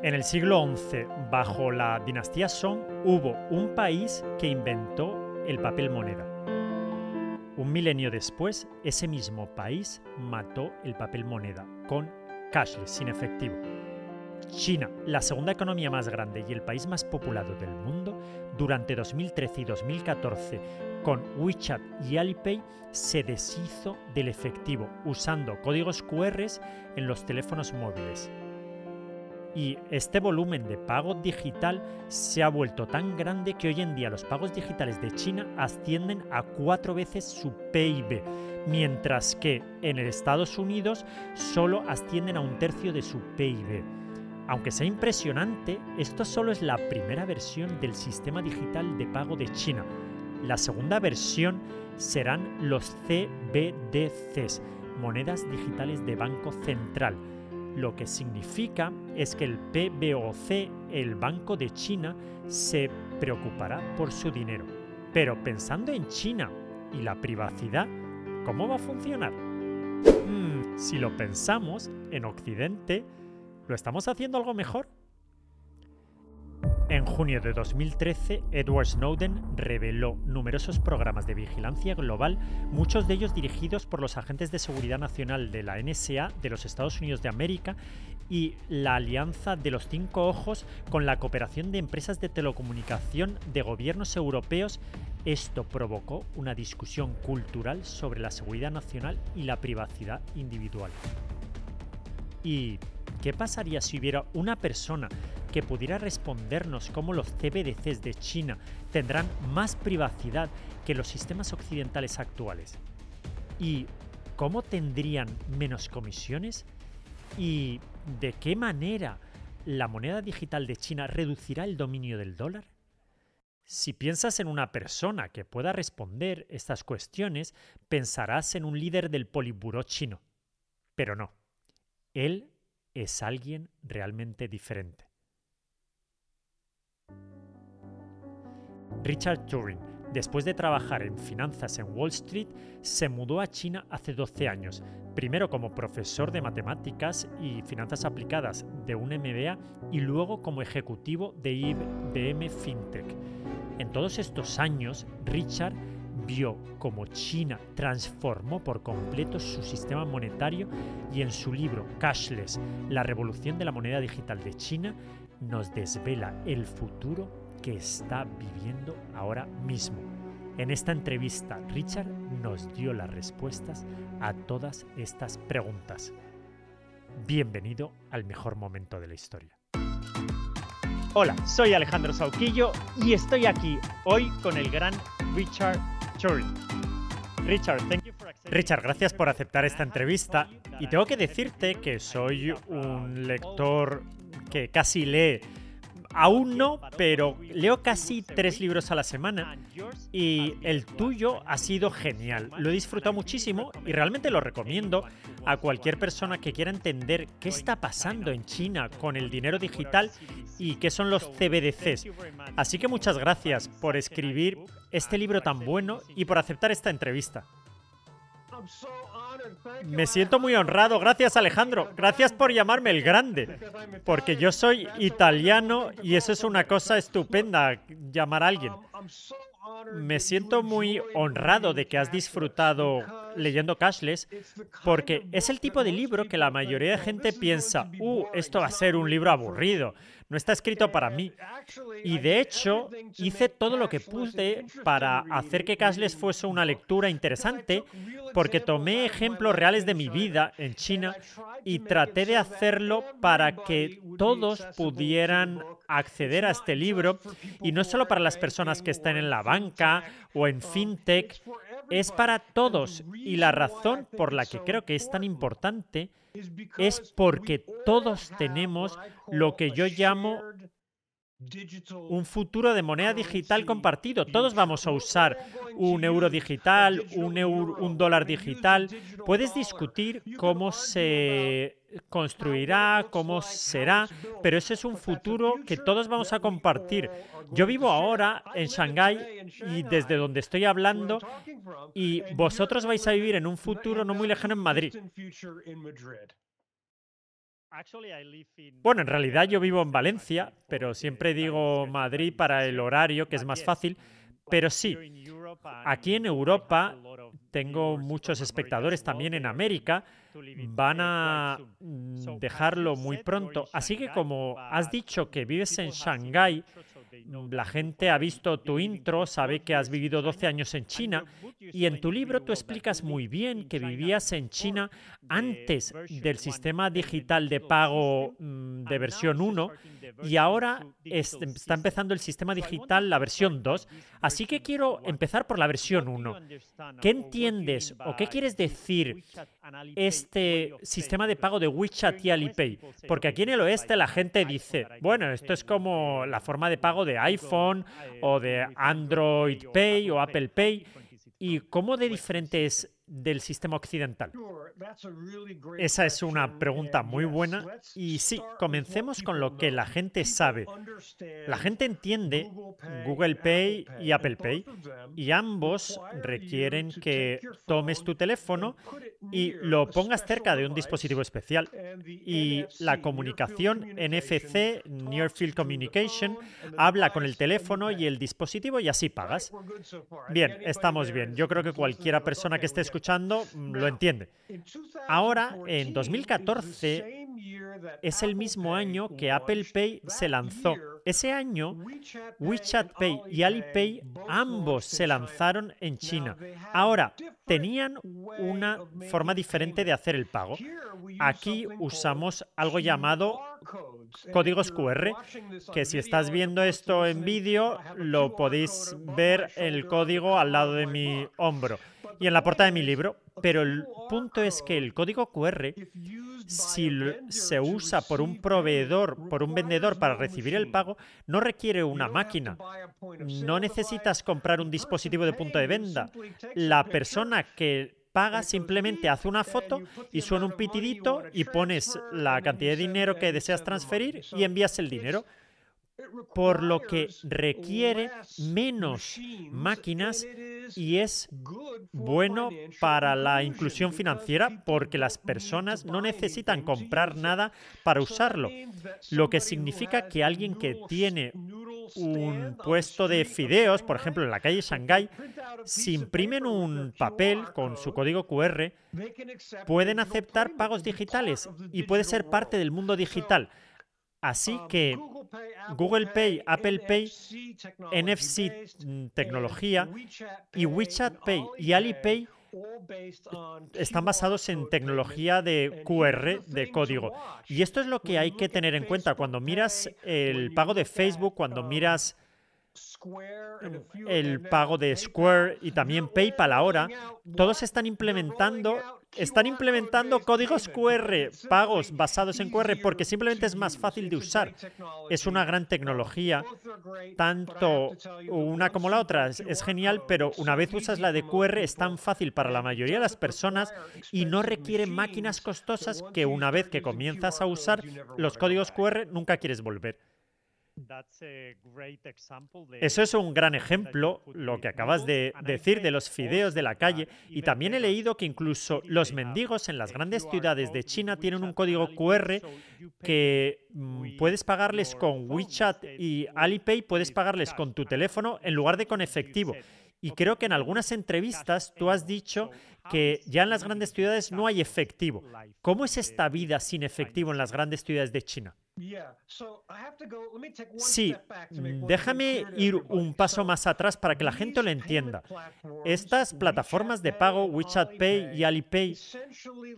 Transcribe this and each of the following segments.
En el siglo XI, bajo la dinastía Song, hubo un país que inventó el papel moneda. Un milenio después, ese mismo país mató el papel moneda con cashless, sin efectivo. China, la segunda economía más grande y el país más poblado del mundo, durante 2013 y 2014, con WeChat y Alipay, se deshizo del efectivo usando códigos QR en los teléfonos móviles y este volumen de pago digital se ha vuelto tan grande que hoy en día los pagos digitales de China ascienden a cuatro veces su PIB, mientras que en Estados Unidos solo ascienden a un tercio de su PIB. Aunque sea impresionante, esto solo es la primera versión del sistema digital de pago de China. La segunda versión serán los CBDCs, monedas digitales de Banco Central lo que significa es que el PBOC, el Banco de China, se preocupará por su dinero. Pero pensando en China y la privacidad, ¿cómo va a funcionar? Hmm, si lo pensamos, en Occidente, ¿lo estamos haciendo algo mejor? En junio de 2013, Edward Snowden reveló numerosos programas de vigilancia global, muchos de ellos dirigidos por los agentes de seguridad nacional de la NSA de los Estados Unidos de América y la Alianza de los Cinco Ojos con la cooperación de empresas de telecomunicación de gobiernos europeos. Esto provocó una discusión cultural sobre la seguridad nacional y la privacidad individual. ¿Y qué pasaría si hubiera una persona que pudiera respondernos cómo los CBDCs de China tendrán más privacidad que los sistemas occidentales actuales. ¿Y cómo tendrían menos comisiones? ¿Y de qué manera la moneda digital de China reducirá el dominio del dólar? Si piensas en una persona que pueda responder estas cuestiones, pensarás en un líder del Politburó chino. Pero no, él es alguien realmente diferente. Richard Turing, después de trabajar en finanzas en Wall Street, se mudó a China hace 12 años, primero como profesor de matemáticas y finanzas aplicadas de un MBA y luego como ejecutivo de IBM FinTech. En todos estos años, Richard vio cómo China transformó por completo su sistema monetario y en su libro Cashless, la revolución de la moneda digital de China, nos desvela el futuro que está viviendo ahora mismo. En esta entrevista, Richard nos dio las respuestas a todas estas preguntas. Bienvenido al mejor momento de la historia. Hola, soy Alejandro Sauquillo y estoy aquí hoy con el gran Richard Richard, gracias por aceptar esta entrevista. Y tengo que decirte que soy un lector que casi lee. Aún no, pero leo casi tres libros a la semana. Y el tuyo ha sido genial. Lo he disfrutado muchísimo y realmente lo recomiendo a cualquier persona que quiera entender qué está pasando en China con el dinero digital y qué son los CBDCs. Así que muchas gracias por escribir este libro tan bueno y por aceptar esta entrevista. Me siento muy honrado. Gracias Alejandro. Gracias por llamarme el grande. Porque yo soy italiano y eso es una cosa estupenda, llamar a alguien. Me siento muy honrado de que has disfrutado leyendo Cashless porque es el tipo de libro que la mayoría de gente piensa, uh, esto va a ser un libro aburrido no está escrito para mí. Y de hecho, hice todo lo que pude para hacer que Cashless fuese una lectura interesante, porque tomé ejemplos reales de mi vida en China y traté de hacerlo para que todos pudieran acceder a este libro, y no solo para las personas que están en la banca o en fintech, es para todos. Y la razón por la que creo que es tan importante es porque todos tenemos lo que yo llamo un futuro de moneda digital compartido. Todos vamos a usar un euro digital, un, un dólar digital. Puedes discutir cómo se construirá, cómo será, pero ese es un futuro que todos vamos a compartir. Yo vivo ahora en Shanghái y desde donde estoy hablando y vosotros vais a vivir en un futuro no muy lejano en Madrid. Bueno, en realidad yo vivo en Valencia, pero siempre digo Madrid para el horario, que es más fácil. Pero sí, aquí en Europa tengo muchos espectadores también en América, van a mm, dejarlo muy pronto. Así que como has dicho que vives en Shanghái, la gente ha visto tu intro, sabe que has vivido 12 años en China y en tu libro tú explicas muy bien que vivías en China antes del sistema digital de pago mm, de versión 1 y ahora está empezando el sistema digital, la versión 2. Así que quiero empezar por la versión 1. ¿Qué entiendes o qué quieres decir este sistema de pago de WeChat y Alipay? Porque aquí en el oeste la gente dice, bueno, esto es como la forma de pago de iPhone o de Android Pay o Apple Pay. ¿Y cómo de diferente es del sistema occidental? Esa es una pregunta muy buena y sí, comencemos con lo que la gente sabe. La gente entiende Google Pay y Apple Pay y ambos requieren que tomes tu teléfono y lo pongas cerca de un dispositivo especial. Y la comunicación NFC, Near Field Communication, habla con el teléfono y el dispositivo y así pagas. Bien, estamos bien. Yo creo que cualquiera persona que esté escuchando escuchando mm, lo entiende. Ahora, en 2014, es el mismo año que Apple Pay se lanzó. Ese año, WeChat Pay y Alipay ambos se lanzaron en China. Ahora, tenían una forma diferente de hacer el pago. Aquí usamos algo llamado códigos QR, que si estás viendo esto en vídeo, lo podéis ver el código al lado de mi hombro y en la portada de mi libro. Pero el punto es que el código QR, si se usa por un proveedor, por un vendedor para recibir el pago, no requiere una máquina. No necesitas comprar un dispositivo de punto de venta. La persona que paga simplemente hace una foto y suena un pitidito y pones la cantidad de dinero que deseas transferir y envías el dinero por lo que requiere menos máquinas y es bueno para la inclusión financiera porque las personas no necesitan comprar nada para usarlo, lo que significa que alguien que tiene un puesto de fideos, por ejemplo en la calle Shanghai, si imprimen un papel con su código QR, pueden aceptar pagos digitales y puede ser parte del mundo digital. Así um, que Google Pay, Apple Pay, NFC tecnología y WeChat Pay y Alipay están basados en tecnología de QR, de código. Y esto es lo que hay que tener en cuenta cuando miras el pago de Facebook, cuando um, miras el pago de Square y también PayPal ahora, todos están implementando están implementando códigos QR, pagos basados en QR, porque simplemente es más fácil de usar. Es una gran tecnología, tanto una como la otra. Es genial, pero una vez usas la de QR es tan fácil para la mayoría de las personas y no requiere máquinas costosas que una vez que comienzas a usar los códigos QR nunca quieres volver. Eso es un gran ejemplo, lo que acabas de decir de los fideos de la calle. Y también he leído que incluso los mendigos en las grandes ciudades de China tienen un código QR que mm, puedes pagarles con WeChat y Alipay, puedes pagarles con tu teléfono en lugar de con efectivo. Y creo que en algunas entrevistas tú has dicho que ya en las grandes ciudades no hay efectivo. ¿Cómo es esta vida sin efectivo en las grandes ciudades de China? Sí, déjame ir un paso más atrás para que la gente lo entienda. Estas plataformas de pago, WeChat Pay y Alipay,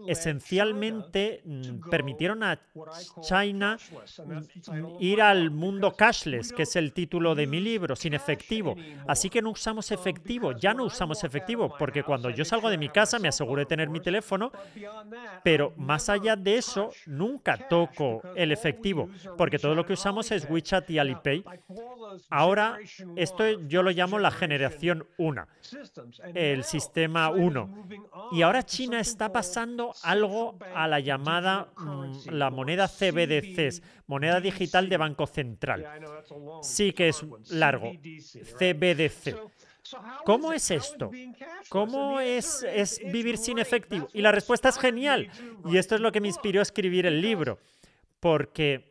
esencialmente mm, permitieron a China mm, ir al mundo cashless, que es el título de mi libro, sin efectivo. Así que no usamos efectivo, ya no usamos efectivo, porque cuando yo salgo de mi casa me aseguro de tener mi teléfono, pero más allá de eso, nunca toco el efectivo porque todo lo que usamos es WeChat y Alipay. Ahora, esto yo lo llamo la generación 1, el sistema 1. Y ahora China está pasando algo a la llamada mm, la moneda CBDC, moneda digital de Banco Central. Sí que es largo, CBDC. ¿Cómo es esto? ¿Cómo es vivir sin efectivo? Y la respuesta es genial. Y esto es lo que me inspiró a escribir el libro. Porque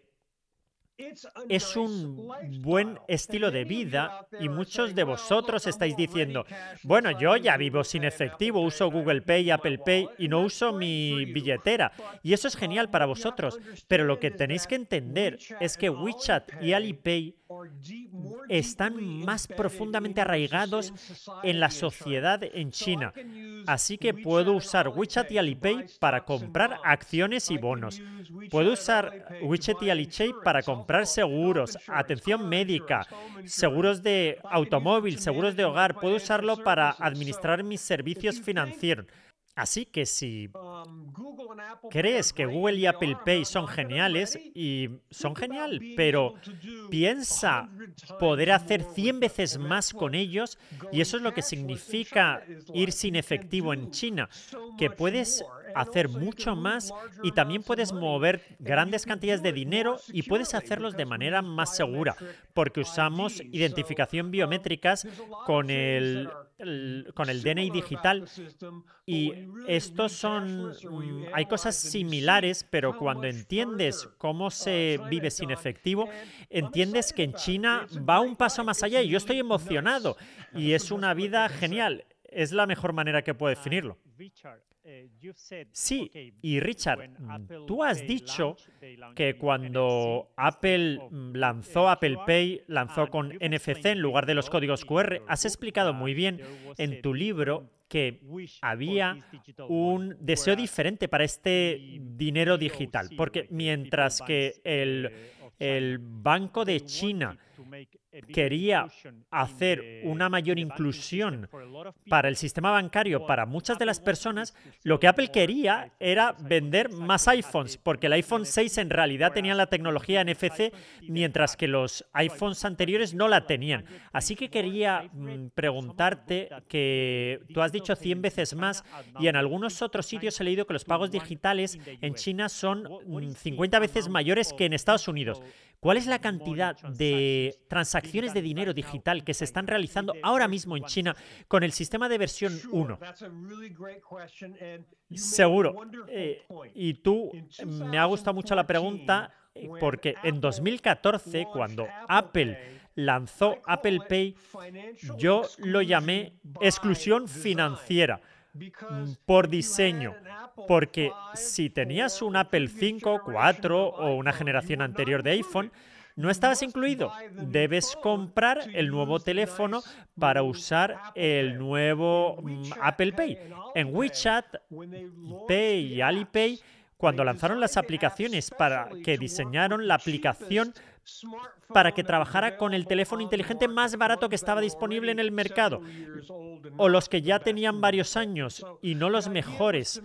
es un buen estilo de vida y muchos de vosotros estáis diciendo, bueno, yo ya vivo sin efectivo, uso Google Pay, Apple Pay y no uso mi billetera. Y eso es genial para vosotros, pero lo que tenéis que entender es que WeChat y Alipay están más profundamente arraigados en la sociedad en China. Así que puedo usar WeChat y Alipay para comprar acciones y bonos. Puedo usar WeChat y Alipay para comprar seguros, atención médica, seguros de automóvil, seguros de hogar. Puedo usarlo para administrar mis servicios financieros. Así que si crees que Google y Apple Pay son geniales, y son genial, pero piensa poder hacer 100 veces más con ellos, y eso es lo que significa ir sin efectivo en China, que puedes hacer mucho más y también puedes mover grandes cantidades de dinero y puedes hacerlos de manera más segura, porque usamos identificación biométricas con el, con el DNI digital y estos son... Mm, hay cosas similares, pero cuando entiendes cómo se vive sin efectivo, entiendes que en China va un paso más allá y yo estoy emocionado y es una vida genial. Es la mejor manera que puedo definirlo. Sí, y Richard, mm, tú has dicho que cuando Apple mm, lanzó Apple Pay, lanzó con NFC en lugar de los códigos QR, has explicado muy bien en tu libro que había un deseo diferente para este dinero digital, porque mientras que el, el Banco de China quería hacer una mayor inclusión para el sistema bancario para muchas de las personas, lo que Apple quería era vender más iPhones, porque el iPhone 6 en realidad tenía la tecnología NFC, mientras que los iPhones anteriores no la tenían. Así que quería mm, preguntarte que tú has dicho 100 veces más y en algunos otros sitios he leído que los pagos digitales en China son 50 mm, veces mayores que en Estados Unidos. ¿Cuál es la cantidad de transacciones de dinero digital que se están realizando ahora mismo en China con el sistema de versión 1? Seguro. Eh, y tú, me ha gustado mucho la pregunta eh, porque en 2014, cuando Apple lanzó Apple Pay, yo lo llamé exclusión financiera por diseño. Porque si tenías un Apple 5, 4 o una generación anterior de iPhone, no estabas incluido. Debes comprar el nuevo teléfono para usar el nuevo mm, Apple Pay. En WeChat, Pay y Alipay, cuando lanzaron las aplicaciones para que diseñaron la aplicación para que trabajara con el teléfono inteligente más barato que estaba disponible en el mercado, o los que ya tenían varios años y no los mejores.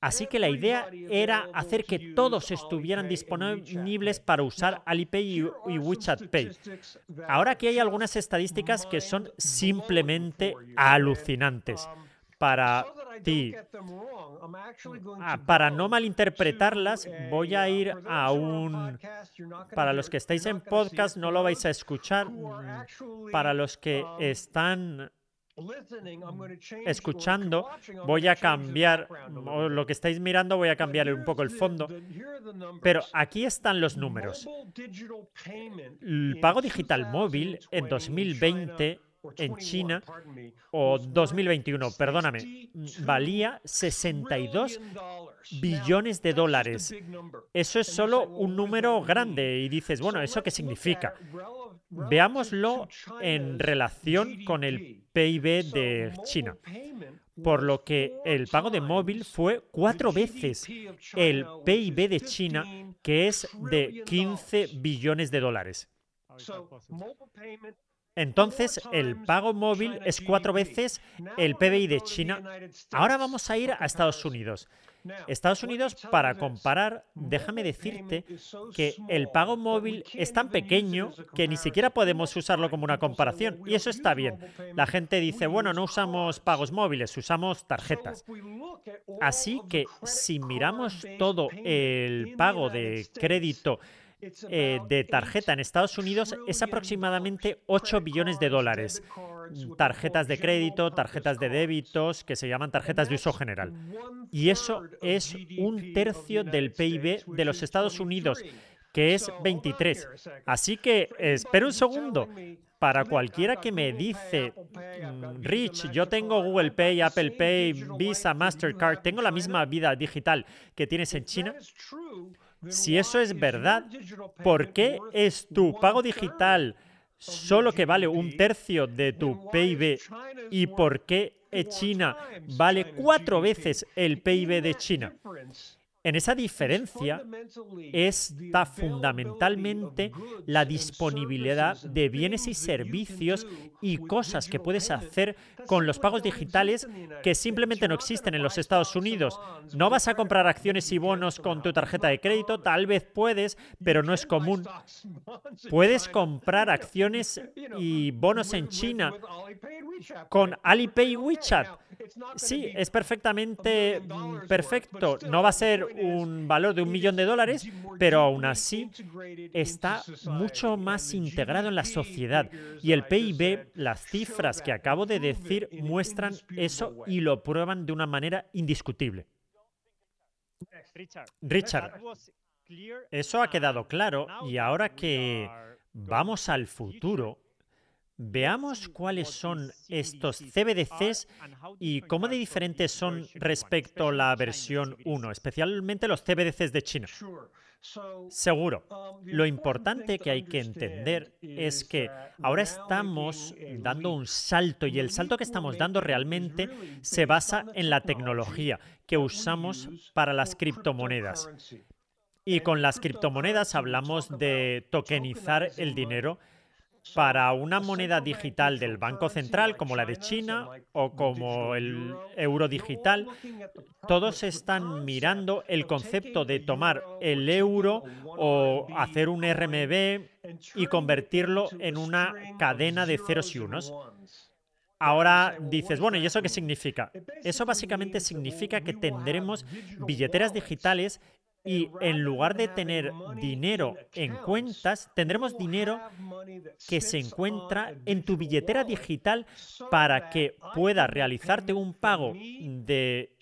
Así que la idea era hacer que todos estuvieran disponibles para usar Alipay y WeChat Pay. Ahora aquí hay algunas estadísticas que son simplemente alucinantes para ti. Ah, para no malinterpretarlas, voy a ir a un... Para los que estáis en podcast no lo vais a escuchar. Para los que están escuchando, voy a cambiar, lo que estáis mirando, voy a cambiar un poco el fondo. Pero aquí están los números. El pago digital móvil en 2020 en China, o 2021, perdóname, valía 62 billones de dólares. Eso es solo un número grande y dices, bueno, ¿eso qué significa? Veámoslo en relación con el PIB de China. Por lo que el pago de móvil fue cuatro veces el PIB de China, que es de 15 billones de dólares. Entonces, el pago móvil es cuatro veces el PBI de China. Ahora vamos a ir a Estados Unidos. Estados Unidos, para comparar, déjame decirte que el pago móvil es tan pequeño que ni siquiera podemos usarlo como una comparación. Y eso está bien. La gente dice, bueno, no usamos pagos móviles, usamos tarjetas. Así que si miramos todo el pago de crédito eh, de tarjeta en Estados Unidos es aproximadamente 8 billones de dólares. tarjetas de crédito, tarjetas de débitos, que se llaman tarjetas de uso general. Y eso es un tercio del PIB de los Estados Unidos, que es 23. Así que, espera un segundo. Para cualquiera que me dice, mm, Rich, yo tengo Google Pay, Apple Pay, Visa, Mastercard, tengo la misma vida digital que tienes en China, si eso es verdad, ¿por qué es tu pago digital solo que vale un tercio de tu PIB y por qué China vale cuatro veces el PIB de China? En esa diferencia está fundamentalmente la disponibilidad de bienes y servicios y cosas que puedes hacer con los pagos digitales que simplemente no existen en los Estados Unidos. No vas a comprar acciones y bonos con tu tarjeta de crédito, tal vez puedes, pero no es común. Puedes comprar acciones y bonos en China con Alipay y WeChat. Sí, es perfectamente perfecto. No va a ser un valor de un millón de dólares, pero aún así está mucho más integrado en la sociedad. Y el PIB, las cifras que acabo de decir, muestran eso y lo prueban de una manera indiscutible. Richard, eso ha quedado claro y ahora que vamos al futuro, Veamos cuáles son estos CBDCs y cómo de diferentes son respecto a la versión 1, especialmente los CBDCs de China. Seguro. Lo importante que hay que entender es que ahora estamos dando un salto y el salto que estamos dando realmente se basa en la tecnología que usamos para las criptomonedas. Y con las criptomonedas hablamos de tokenizar el dinero para una moneda digital del Banco Central como la de China o como el euro digital, todos están mirando el concepto de tomar el euro o hacer un RMB y convertirlo en una cadena de ceros y unos. Ahora dices, bueno, ¿y eso qué significa? Eso básicamente significa que tendremos billeteras digitales y en lugar de tener dinero en cuentas, tendremos dinero que se encuentra en tu billetera digital para que pueda realizarte un pago de,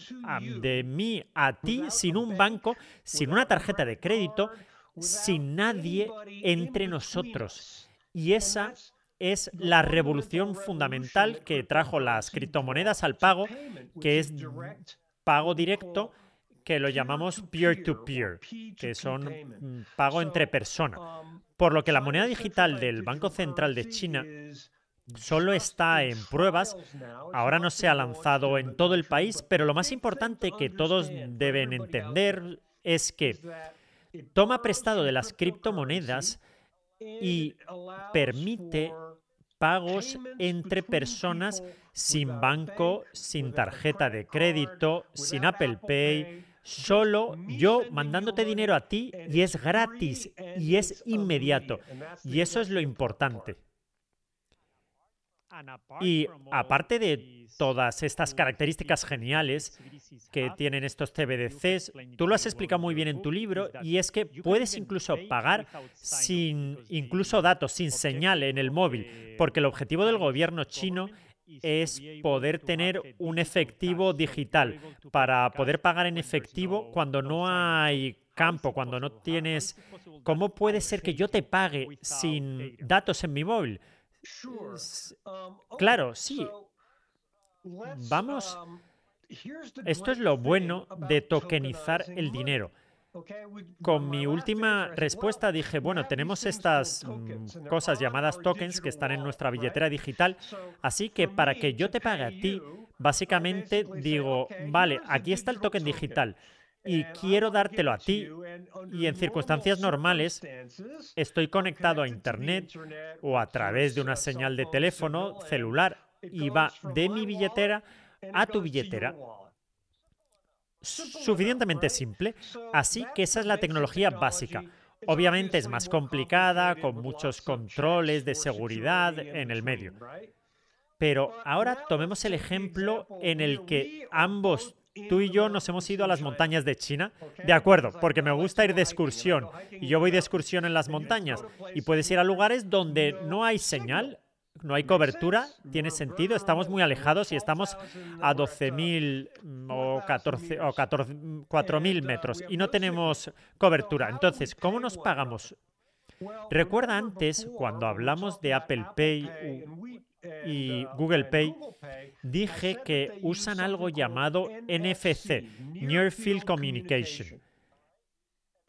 de mí a ti sin un banco, sin una tarjeta de crédito, sin nadie entre nosotros. Y esa es la revolución fundamental que trajo las criptomonedas al pago, que es pago directo que lo llamamos peer-to-peer, que son pago entre personas. Por lo que la moneda digital del Banco Central de China solo está en pruebas, ahora no se ha lanzado en todo el país, pero lo más importante que todos deben entender es que toma prestado de las criptomonedas y permite pagos entre personas sin banco, sin tarjeta de crédito, sin Apple Pay, solo yo mandándote dinero a ti y es gratis y es inmediato. Y eso es lo importante. Y aparte de todas estas características geniales que tienen estos CBDCs, tú lo has explicado muy bien en tu libro y es que puedes incluso pagar sin incluso datos, sin señal en el móvil, porque el objetivo del gobierno chino es poder tener un efectivo digital. Para poder pagar en efectivo cuando no hay campo, cuando no tienes... ¿Cómo puede ser que yo te pague sin datos en mi móvil? Claro, sí. Vamos... Esto es lo bueno de tokenizar el dinero. Con mi última respuesta dije, bueno, tenemos estas mm, cosas llamadas tokens que están en nuestra billetera digital, así que para que yo te pague a ti, básicamente digo, vale, aquí está el token digital y quiero dártelo a ti y en circunstancias normales estoy conectado a Internet o a través de una señal de teléfono celular y va de mi billetera a tu billetera suficientemente simple, así que esa es la tecnología básica. Obviamente es más complicada, con muchos controles de seguridad en el medio. Pero ahora tomemos el ejemplo en el que ambos, tú y yo, nos hemos ido a las montañas de China. De acuerdo, porque me gusta ir de excursión y yo voy de excursión en las montañas y puedes ir a lugares donde no hay señal, no hay cobertura, tiene sentido, estamos muy alejados y estamos a 12.000 o 14 o 4.000 metros y no tenemos cobertura. Entonces, ¿cómo nos pagamos? Recuerda antes, cuando hablamos de Apple Pay y Google Pay, dije que usan algo llamado NFC, Near Field Communication.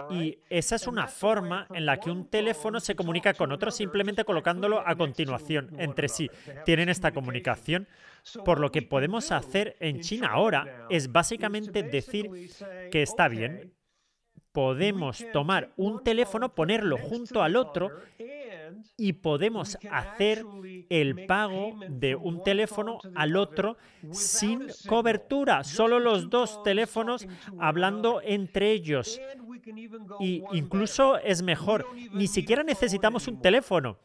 Y esa es una forma en la que un teléfono se comunica con otro simplemente colocándolo a continuación entre sí. Tienen esta comunicación. Por lo que podemos hacer en China ahora es básicamente decir que está bien, podemos tomar un teléfono, ponerlo junto al otro y podemos hacer el pago de un teléfono al otro sin cobertura, solo los dos teléfonos hablando entre ellos. Y incluso es mejor, ni siquiera necesitamos un teléfono.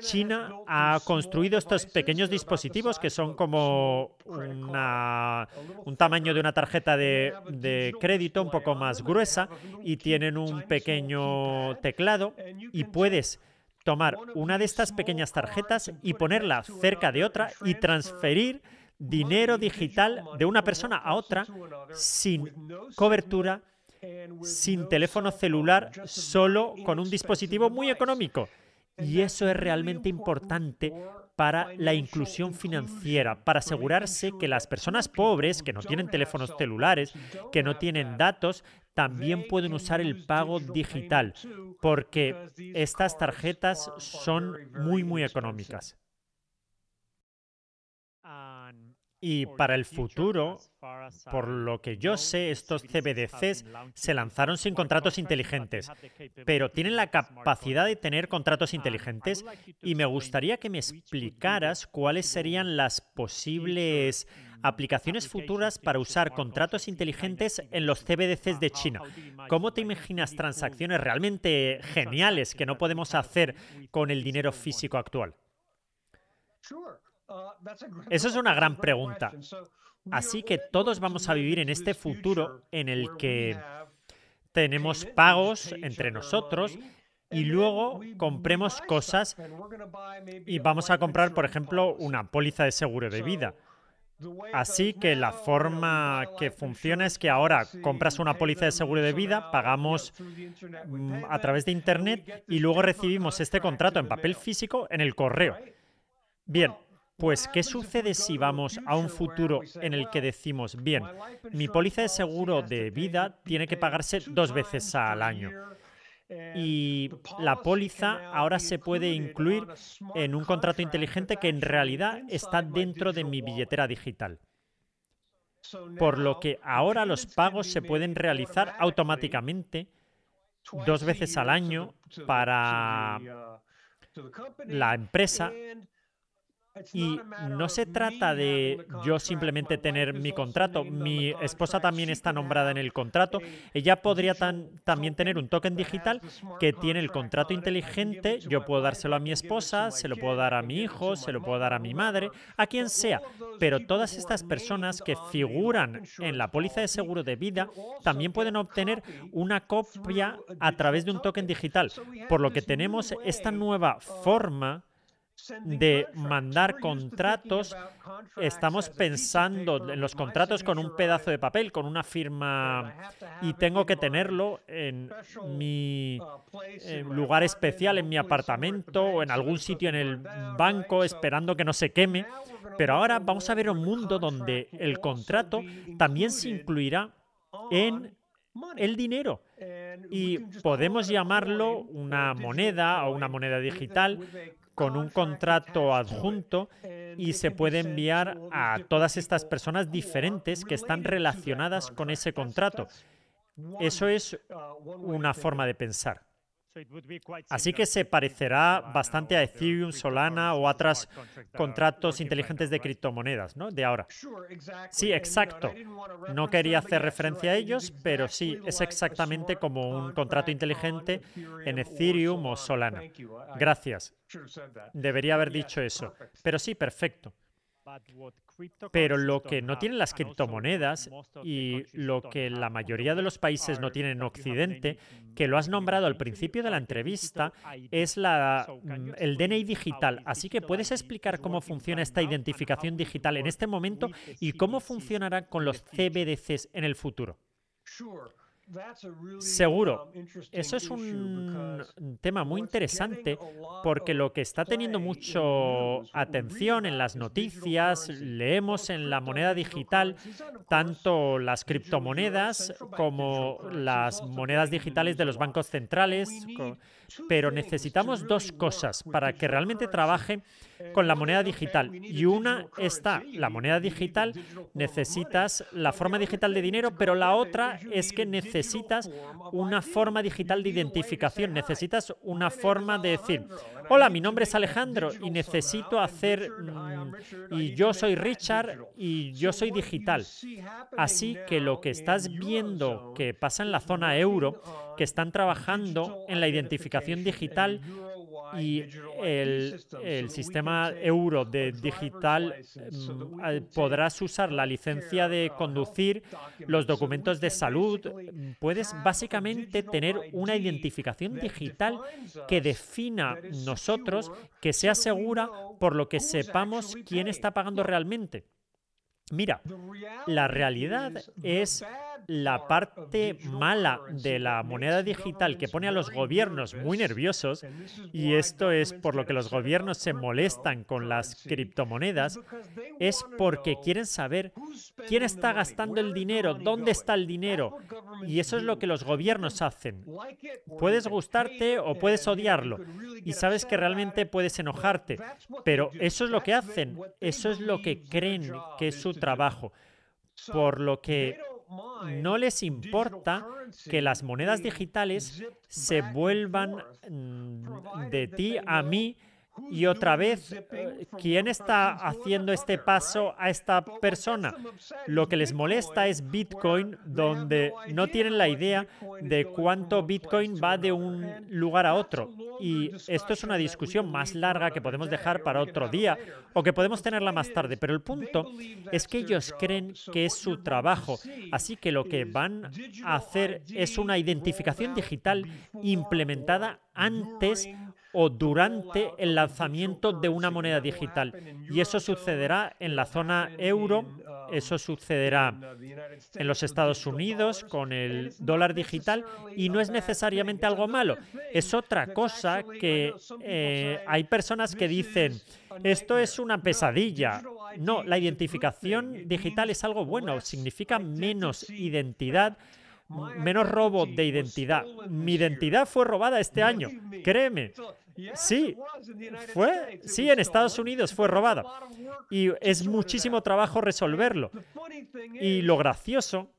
China ha construido estos pequeños dispositivos que son como un tamaño de una tarjeta de, de crédito un poco más gruesa y tienen un pequeño teclado y puedes tomar una de estas pequeñas tarjetas y ponerla cerca de otra y transferir dinero digital de una persona a otra sin cobertura, sin teléfono celular, solo con un dispositivo muy económico. Y eso es realmente importante para la inclusión financiera, para asegurarse que las personas pobres, que no tienen teléfonos celulares, que no tienen datos, también pueden usar el pago digital, porque estas tarjetas son muy, muy económicas. Y para el futuro, por lo que yo sé, estos CBDCs se lanzaron sin contratos inteligentes, pero tienen la capacidad de tener contratos inteligentes y me gustaría que me explicaras cuáles serían las posibles aplicaciones futuras para usar contratos inteligentes en los CBDCs de China. ¿Cómo te imaginas transacciones realmente geniales que no podemos hacer con el dinero físico actual? Eso es una gran pregunta. Así que todos vamos a vivir en este futuro en el que tenemos pagos entre nosotros y luego compremos cosas y vamos a comprar, por ejemplo, una póliza de seguro de vida. Así que la forma que funciona es que ahora compras una póliza de seguro de vida, pagamos mm, a través de Internet y luego recibimos este contrato en papel físico en el correo. Bien, pues, ¿qué sucede si vamos a un futuro en el que decimos, bien, mi póliza de seguro de vida tiene que pagarse dos veces al año? Y la póliza ahora se puede incluir en un contrato inteligente que en realidad está dentro de mi billetera digital. Por lo que ahora los pagos se pueden realizar automáticamente dos veces al año para la empresa y no se trata de yo simplemente tener mi contrato. Mi esposa también está nombrada en el contrato. Ella podría también tener un token digital que tiene el contrato inteligente. Yo puedo dárselo a mi esposa, se lo puedo dar a mi hijo, se lo puedo dar a mi madre, a quien sea. Pero todas estas personas que figuran en la póliza de seguro de vida también pueden obtener una copia a través de un token digital. Por lo que tenemos esta nueva forma de mandar contratos, estamos pensando en los contratos con un pedazo de papel, con una firma, y tengo que tenerlo en mi lugar especial, en mi apartamento o en algún sitio en el banco, esperando que no se queme. Pero ahora vamos a ver un mundo donde el contrato también se incluirá en el dinero. Y podemos llamarlo una moneda o una moneda digital con un contrato adjunto y se puede enviar a todas estas personas diferentes que están relacionadas con ese contrato. Eso es una forma de pensar. Así que se parecerá bastante a Ethereum, Solana o otros contratos inteligentes de criptomonedas, ¿no? De ahora. Sí, exacto. No quería hacer referencia a ellos, pero sí, es exactamente como un contrato inteligente en Ethereum o Solana. Gracias. Debería haber dicho eso. Pero sí, perfecto. Pero lo que no tienen las criptomonedas y lo que la mayoría de los países no tienen en Occidente, que lo has nombrado al principio de la entrevista, es la, mm, el DNI digital. Así que puedes explicar cómo funciona esta identificación digital en este momento y cómo funcionará con los CBDCs en el futuro. Seguro. Um, Eso es un tema muy interesante porque lo que está teniendo mucho atención en las noticias, leemos en la moneda digital tanto las criptomonedas como las monedas digitales de los bancos centrales, pero necesitamos dos cosas para que realmente trabaje con la moneda digital. Y una está, la moneda digital, necesitas la forma digital de dinero, pero la otra es que necesitas una forma digital de identificación, necesitas una forma de decir, hola, mi nombre es Alejandro y necesito hacer, mm, y yo soy Richard y yo soy digital. Así que lo que estás viendo que pasa en la zona euro, que están trabajando en la identificación digital y el, el, sistema euro de digital mm, podrás usar la licencia de conducir, los documentos de salud. Puedes básicamente tener una identificación digital que defina nosotros, que sea segura por lo que sepamos quién está pagando realmente. Mira, la realidad es la parte mala de la moneda digital que pone a los gobiernos muy nerviosos, y esto es por lo que los gobiernos se molestan con las criptomonedas, es porque quieren saber quién está gastando el dinero, dónde está el dinero, y eso es lo que los gobiernos hacen. Puedes gustarte o puedes odiarlo, y sabes que realmente puedes enojarte, pero eso es lo que hacen, eso es lo que creen que es su trabajo. Por lo que no les importa que las monedas digitales se vuelvan mm, de ti a mí y otra vez, ¿quién está haciendo este paso a esta persona? Lo que les molesta es Bitcoin, donde no tienen la idea de cuánto Bitcoin va de un lugar a otro. Y esto es una discusión más larga que podemos dejar para otro día o que podemos tenerla más tarde. Pero el punto es que ellos creen que es su trabajo. Así que lo que van a hacer es una identificación digital implementada antes o durante el lanzamiento de una moneda digital. Y eso sucederá en la zona euro, eso sucederá en los Estados Unidos con el dólar digital y no es necesariamente algo malo. Es otra cosa que eh, hay personas que dicen, esto es una pesadilla. No, la identificación digital es algo bueno, significa menos identidad menos robo de identidad. Mi identidad fue robada este año, créeme. Sí, fue, sí, en Estados Unidos fue robada. Y es muchísimo trabajo resolverlo. Y lo gracioso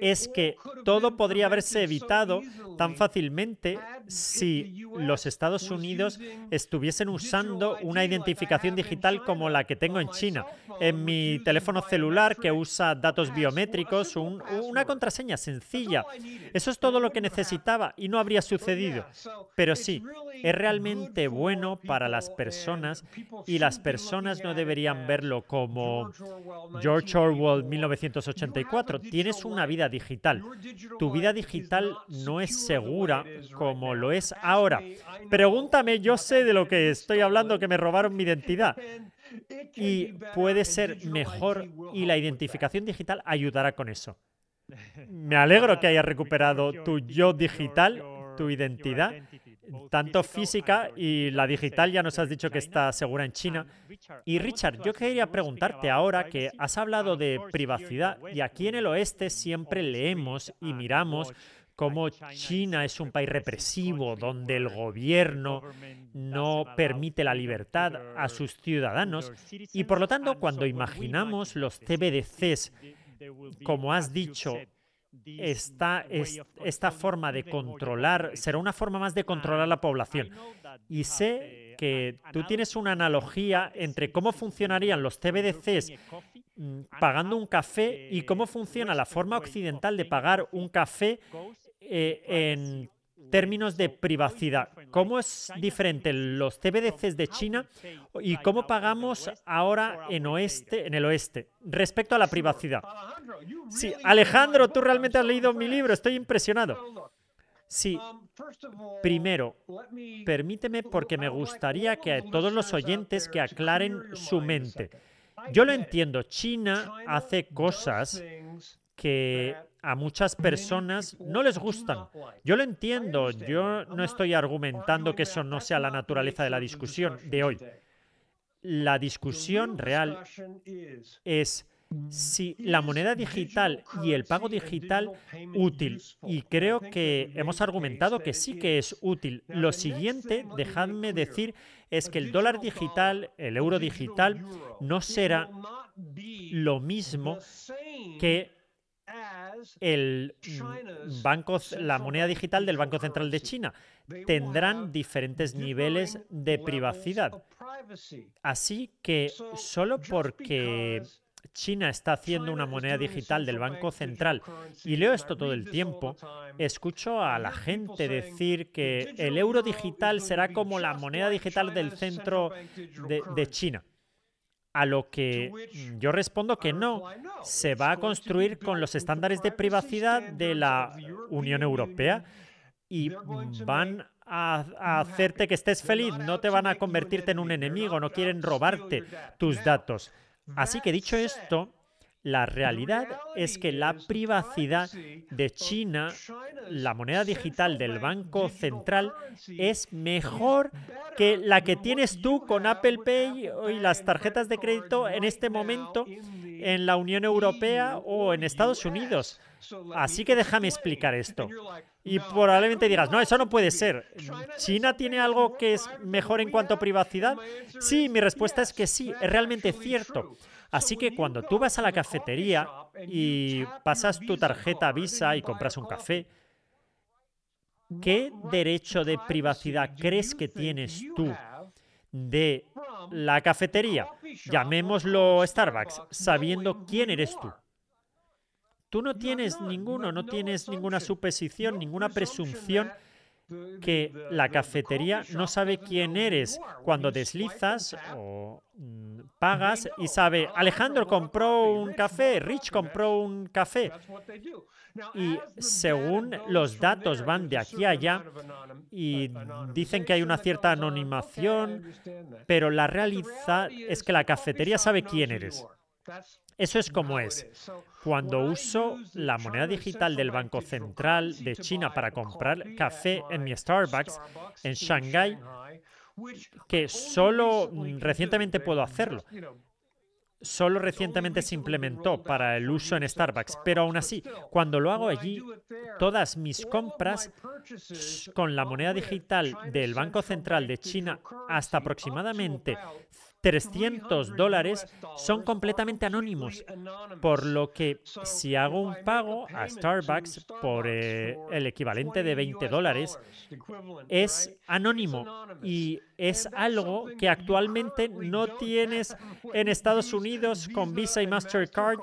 es que todo podría haberse evitado tan fácilmente si los Estados Unidos estuviesen usando una identificación digital como la que tengo en China. En mi teléfono celular que usa datos biométricos, una contraseña sencilla. Eso es todo lo que necesitaba y no habría sucedido. Pero sí, es realmente bueno para las personas y las personas no deberían verlo como George Orwell 1984. Tienes una vida digital. Tu vida digital no es segura como lo es ahora. Pregúntame, yo sé de lo que estoy hablando, que me robaron mi identidad. Y puede ser mejor y la identificación digital ayudará con eso. Me alegro que hayas recuperado tu yo digital, tu identidad tanto física y la digital ya nos has dicho que está segura en China. Y Richard, yo quería preguntarte ahora que has hablado de privacidad y aquí en el oeste siempre leemos y miramos cómo China es un país represivo donde el gobierno no permite la libertad a sus ciudadanos y por lo tanto cuando imaginamos los CBDCs, como has dicho, esta, esta forma de controlar, será una forma más de controlar la población. Y sé que tú tienes una analogía entre cómo funcionarían los CBDCs mm, pagando un café y cómo funciona la forma occidental de pagar un café eh, en términos de privacidad. cómo es diferente los CBDCs de China y cómo pagamos ahora en oeste, en el oeste, respecto a la privacidad. Sí, Alejandro, tú realmente has leído mi libro, estoy impresionado. Sí, primero, permíteme porque me gustaría que a todos los oyentes que aclaren su mente. Yo lo entiendo, China hace cosas que a muchas personas no les gustan. Yo lo entiendo, yo no estoy argumentando que eso no sea la naturaleza de la discusión de hoy. La discusión real es si la moneda digital y el pago digital útil. Y creo que hemos argumentado que sí que es útil. Lo siguiente, dejadme decir, es que el dólar digital, el euro digital, no será lo mismo que el banco, la moneda digital del Banco Central de China. Tendrán diferentes niveles de privacidad. Así que solo porque China está haciendo una moneda digital del Banco Central y leo esto todo el tiempo, escucho a la gente decir que el euro digital será como la moneda digital del centro de, China. A lo que yo respondo que no, se va a construir con los estándares de privacidad de la Unión Europea y van a, hacerte que estés feliz, no te van a convertirte en un enemigo, no quieren robarte tus datos. Así que dicho esto, la realidad es que la privacidad de China, la moneda digital del Banco Central, es mejor que la que tienes tú con Apple Pay y las tarjetas de crédito en este momento en la Unión Europea o en Estados Unidos. Así que déjame explicar esto. Y probablemente digas, no, eso no puede ser. ¿China tiene algo que es mejor en cuanto a privacidad? Sí, mi respuesta es que sí, es realmente cierto. Así que cuando tú vas a la cafetería y pasas tu tarjeta Visa y compras un café, ¿qué derecho de privacidad crees que tienes tú de la cafetería, llamémoslo Starbucks, sabiendo quién eres tú? Tú no tienes ninguno, no tienes ninguna suposición, ninguna presunción que la cafetería no sabe quién eres cuando deslizas o mm, pagas y sabe, Alejandro compró un café, Rich compró un café. Y según los datos van de aquí a allá y dicen que hay una cierta anonimación, pero la realidad es que la cafetería sabe quién eres. Eso es como es. Cuando uso la moneda digital del Banco Central de China para comprar café en mi Starbucks en Shanghai, que solo recientemente puedo hacerlo. Solo recientemente se implementó para el uso en Starbucks, pero aún así, cuando lo hago allí, todas mis compras con la moneda digital del Banco Central de China hasta aproximadamente 300 dólares son completamente anónimos, por lo que si hago un pago a Starbucks por eh, el equivalente de 20 dólares, es anónimo y es algo que actualmente no tienes en Estados Unidos con Visa y Mastercard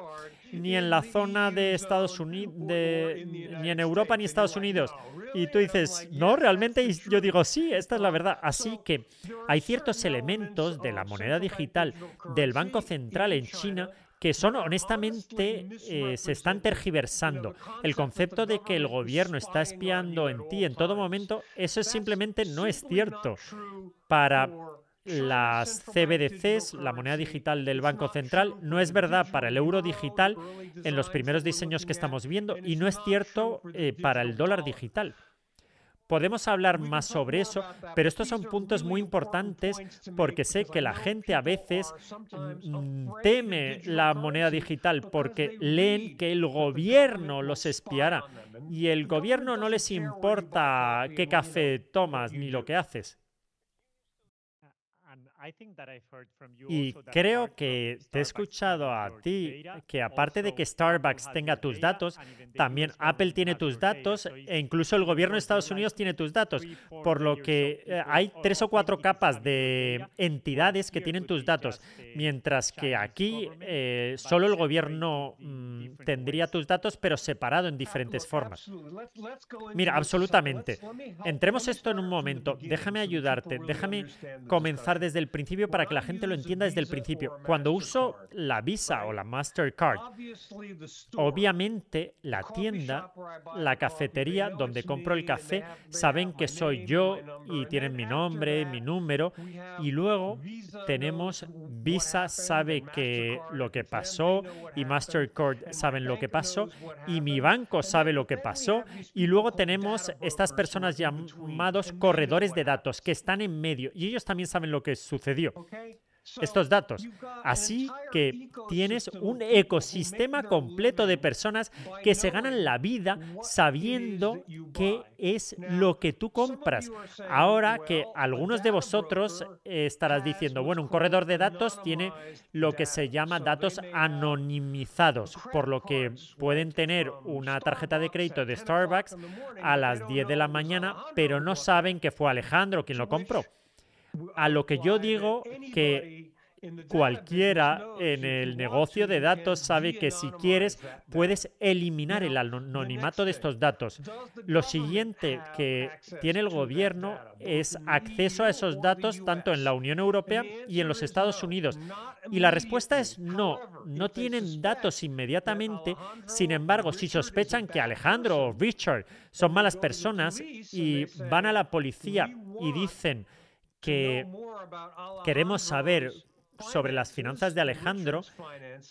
ni en la zona de Estados Unidos, ni en Europa ni Estados Unidos. Y tú dices, no, realmente, y yo digo, sí, esta es la verdad. Así que hay ciertos elementos de la moneda digital del Banco Central en China que son honestamente eh, se están tergiversando. El concepto de que el gobierno está espiando en ti en todo momento, eso simplemente no es cierto. Para las CBDCs, la moneda digital del Banco Central, no es verdad para el euro digital en los primeros diseños que estamos viendo y no es cierto eh, para el dólar digital. Podemos hablar más sobre eso, pero estos son puntos muy importantes porque sé que la gente a veces mm, teme la moneda digital porque leen que el gobierno los espiará y el gobierno no les importa qué café tomas ni lo que haces. Y creo que te he escuchado a ti que aparte de que Starbucks tenga tus datos, también Apple tiene tus datos e incluso el gobierno de Estados Unidos tiene tus datos, por lo que eh, hay tres o cuatro capas de entidades que tienen tus datos, mientras que aquí eh, solo el gobierno mm, tendría tus datos, pero separado en diferentes formas. Mira, absolutamente. Entremos esto en un momento. Déjame ayudarte. Déjame comenzar desde el principio para que la gente lo entienda desde el principio. Cuando uso la Visa o la Mastercard, obviamente la tienda, la cafetería donde compro el café, saben que soy yo y tienen mi nombre, mi número. Y luego tenemos Visa sabe que lo que pasó y Mastercard saben lo que pasó y mi banco sabe lo que pasó. Y luego tenemos estas personas llamados corredores de datos que están en medio y ellos también saben lo que sucedió estos datos. Así que tienes un ecosistema completo de personas que se ganan la vida sabiendo qué es lo que tú compras. Ahora que algunos de vosotros estarás diciendo, bueno, un corredor de datos tiene lo que se llama datos anonimizados, por lo que pueden tener una tarjeta de crédito de Starbucks a las 10 de la mañana, pero no saben que fue Alejandro quien lo compró. A lo que yo digo que cualquiera en el negocio de datos sabe que si quieres puedes eliminar el anonimato de estos datos. Lo siguiente que tiene el gobierno es acceso a esos datos tanto en la Unión Europea y en los Estados Unidos. Y la respuesta es no, no tienen datos inmediatamente. Sin embargo, si sospechan que Alejandro o Richard son malas personas y van a la policía y dicen que queremos saber sobre las finanzas de Alejandro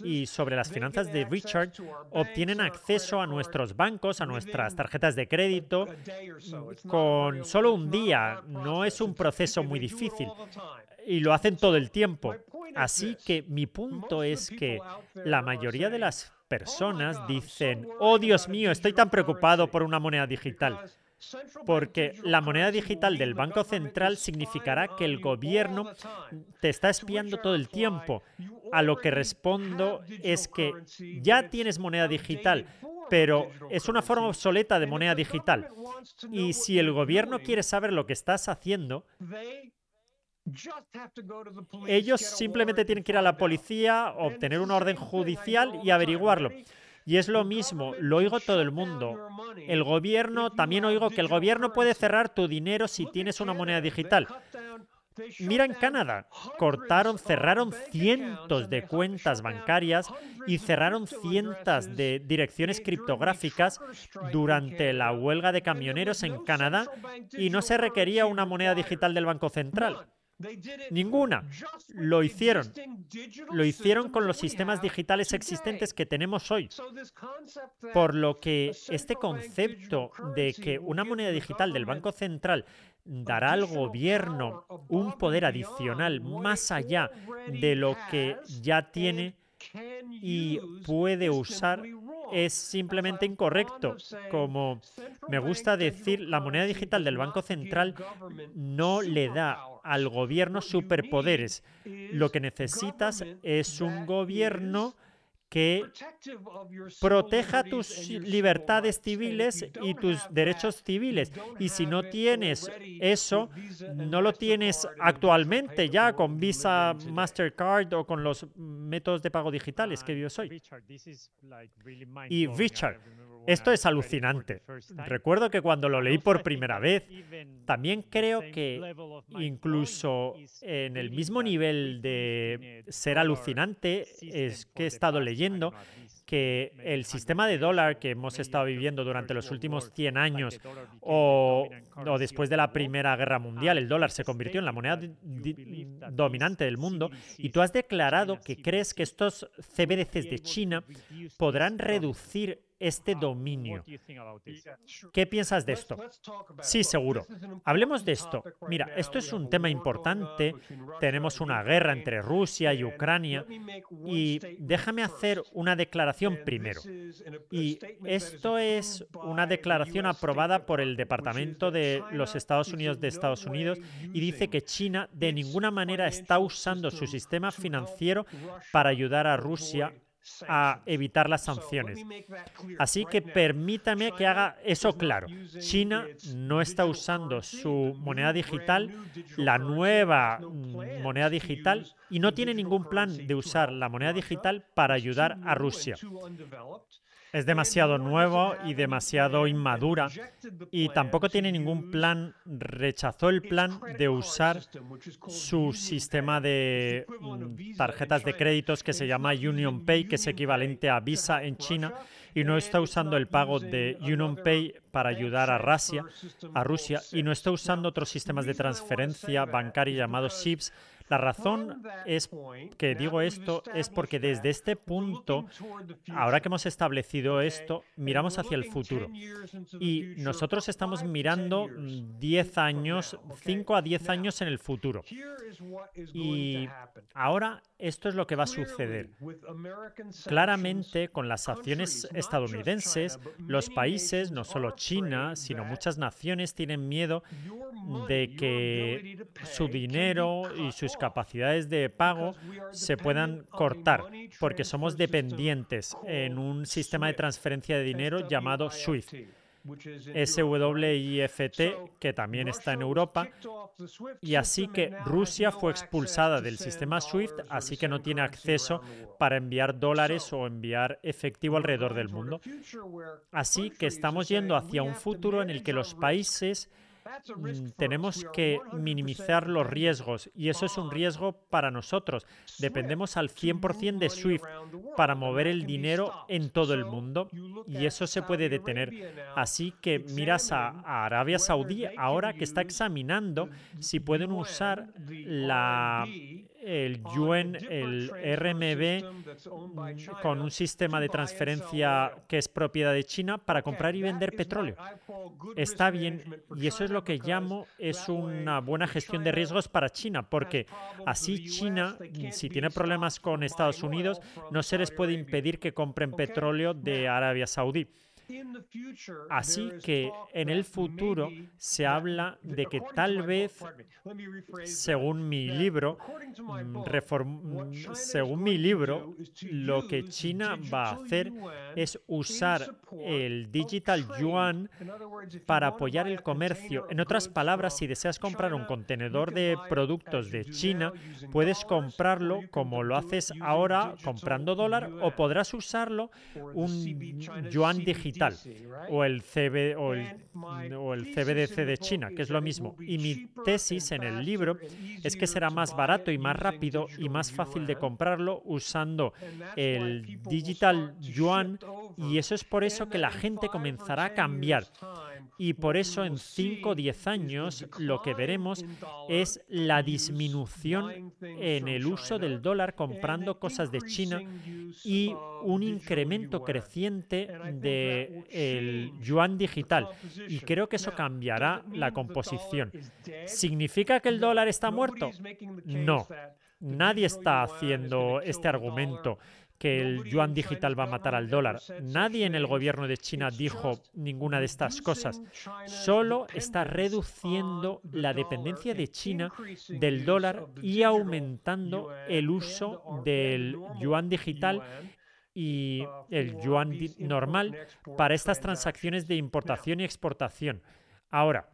y sobre las finanzas de Richard obtienen acceso a nuestros bancos, a nuestras tarjetas de crédito con solo un día. No es un proceso muy difícil. y lo hacen todo el tiempo. Así que mi punto es que la mayoría de las personas dicen, oh Dios mío, estoy tan preocupado por una moneda digital porque la moneda digital del Banco Central significará que el gobierno te está espiando todo el tiempo. A lo que respondo es que ya tienes moneda digital, pero es una forma obsoleta de moneda digital. Y si el gobierno quiere saber lo que estás haciendo, ellos simplemente tienen que ir a la policía, obtener una orden judicial y averiguarlo. Y es lo mismo, lo oigo todo el mundo. El gobierno, también oigo que el gobierno puede cerrar tu dinero si tienes una moneda digital. Mira en Canadá, cortaron, cerraron cientos de cuentas bancarias y cerraron cientos de direcciones criptográficas durante la huelga de camioneros en Canadá y no se requería una moneda digital del Banco Central. Ninguna. Lo hicieron. Lo hicieron con los sistemas digitales existentes que tenemos hoy. Por lo que este concepto de que una moneda digital del Banco Central dará al gobierno un poder adicional más allá de lo que ya tiene y puede usar es simplemente incorrecto. Como me gusta decir, la moneda digital del Banco Central no le da al gobierno superpoderes. Lo que necesitas es un gobierno que proteja tus libertades civiles y tus derechos civiles. Y si no tienes eso, no lo tienes actualmente ya con Visa, Mastercard o con los métodos de pago digitales que yo soy. Y Richard, esto es alucinante. Recuerdo que cuando lo leí por primera vez, también creo que incluso en el mismo nivel de ser alucinante es que he estado leyendo que el sistema de dólar que hemos estado viviendo durante los últimos 100 años o, después de la Primera Guerra Mundial, el dólar se convirtió en la moneda dominante del mundo y tú has declarado que crees que estos CBDCs de China podrán reducir este dominio. ¿Qué piensas de esto? Sí, seguro. Hablemos de esto. Mira, esto es un tema importante. Tenemos una guerra entre Rusia y Ucrania y déjame hacer una declaración primero. Y esto es una declaración aprobada por el Departamento de los Estados Unidos de Estados Unidos y dice que China de ninguna manera está usando su sistema financiero para ayudar a Rusia a evitar las sanciones. Así que permítame que haga eso claro. China no está usando su moneda digital, la nueva mm, moneda digital, y no tiene ningún plan de usar la moneda digital para ayudar a Rusia es demasiado nuevo y demasiado inmadura y tampoco tiene ningún plan, rechazó el plan de usar su sistema de mm, tarjetas de créditos que se llama Union Pay, que es equivalente a Visa en China, y no está usando el pago de Union Pay para ayudar a Rusia, a Rusia y no está usando otros sistemas de transferencia bancaria llamados SIPs la razón es que digo esto es porque desde este punto, ahora que hemos establecido esto, miramos hacia el futuro. Y nosotros estamos mirando 10 años, 5 a 10 años en el futuro. Y ahora esto es lo que va a suceder. Claramente, con las acciones estadounidenses, los países, no solo China, sino muchas naciones, tienen miedo de que su dinero y sus capacidades de pago se puedan cortar, porque somos dependientes en un sistema de transferencia de dinero llamado SWIFT. SWIFT, que también está en Europa, y así que Rusia fue expulsada del sistema SWIFT, así que no tiene acceso para enviar dólares o enviar efectivo alrededor del mundo. Así que estamos yendo hacia un futuro en el que los países tenemos que minimizar los riesgos y eso es un riesgo para nosotros. Dependemos al 100% de SWIFT para mover el dinero en todo el mundo y eso se puede detener. Así que miras a, Arabia Saudí ahora que está examinando si pueden usar la el yuan, el RMB, con un sistema de transferencia que es propiedad de China para comprar y vender petróleo. Está bien, y eso es lo que llamo es una buena gestión de riesgos para China, porque así China, si tiene problemas con Estados Unidos, no se les puede impedir que compren petróleo de Arabia Saudí. Así que en el futuro se habla de que tal vez, según mi libro, según mi libro, lo que China va a hacer es usar el digital yuan para apoyar el comercio. En otras palabras, si deseas comprar un contenedor de productos de China, puedes comprarlo como lo haces ahora comprando dólar o podrás usarlo un yuan digital o el, CB, o, el, CBDC de China, que es lo mismo. Y mi tesis en el libro es que será más barato y más rápido y más fácil de comprarlo usando el digital yuan y eso es por eso que la gente comenzará a cambiar. Y por eso en 5 o 10 años lo que veremos es la disminución en el uso del dólar comprando cosas de China y un incremento creciente del yuan digital. Y creo que eso cambiará la composición. ¿Significa que el dólar está muerto? No. Nadie está haciendo este argumento que el yuan digital va a matar al dólar. Nadie en el gobierno de China dijo ninguna de estas cosas. Solo está reduciendo la dependencia de China del dólar y aumentando el uso del yuan digital y el yuan normal para estas transacciones de importación y exportación. Ahora,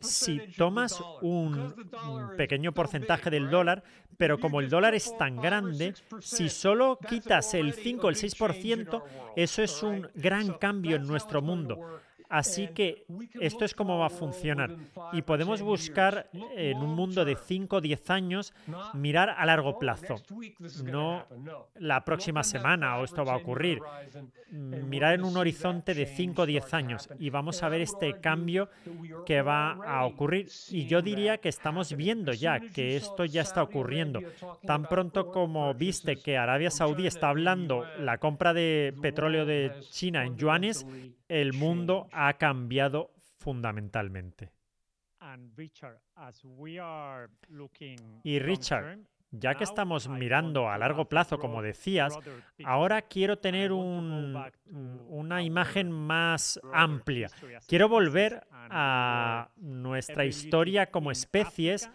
si tomas un pequeño porcentaje del dólar, pero como el dólar es tan grande, si solo quitas el 5 o el 6%, eso es un gran cambio en nuestro mundo. Así que esto es como va a funcionar. Y podemos buscar en un mundo de 5 o 10 años, mirar a largo plazo. No la próxima semana o esto va a ocurrir. Mirar en un horizonte de 5 o 10 años y vamos a ver este cambio que va a ocurrir. Y yo diría que estamos viendo ya que esto ya está ocurriendo. Tan pronto como viste que Arabia Saudí está hablando la compra de petróleo de China en yuanes, el mundo ha cambiado fundamentalmente. Y Richard, ya que estamos mirando a largo plazo, como decías, ahora quiero tener una imagen más amplia. Quiero volver a nuestra historia como especies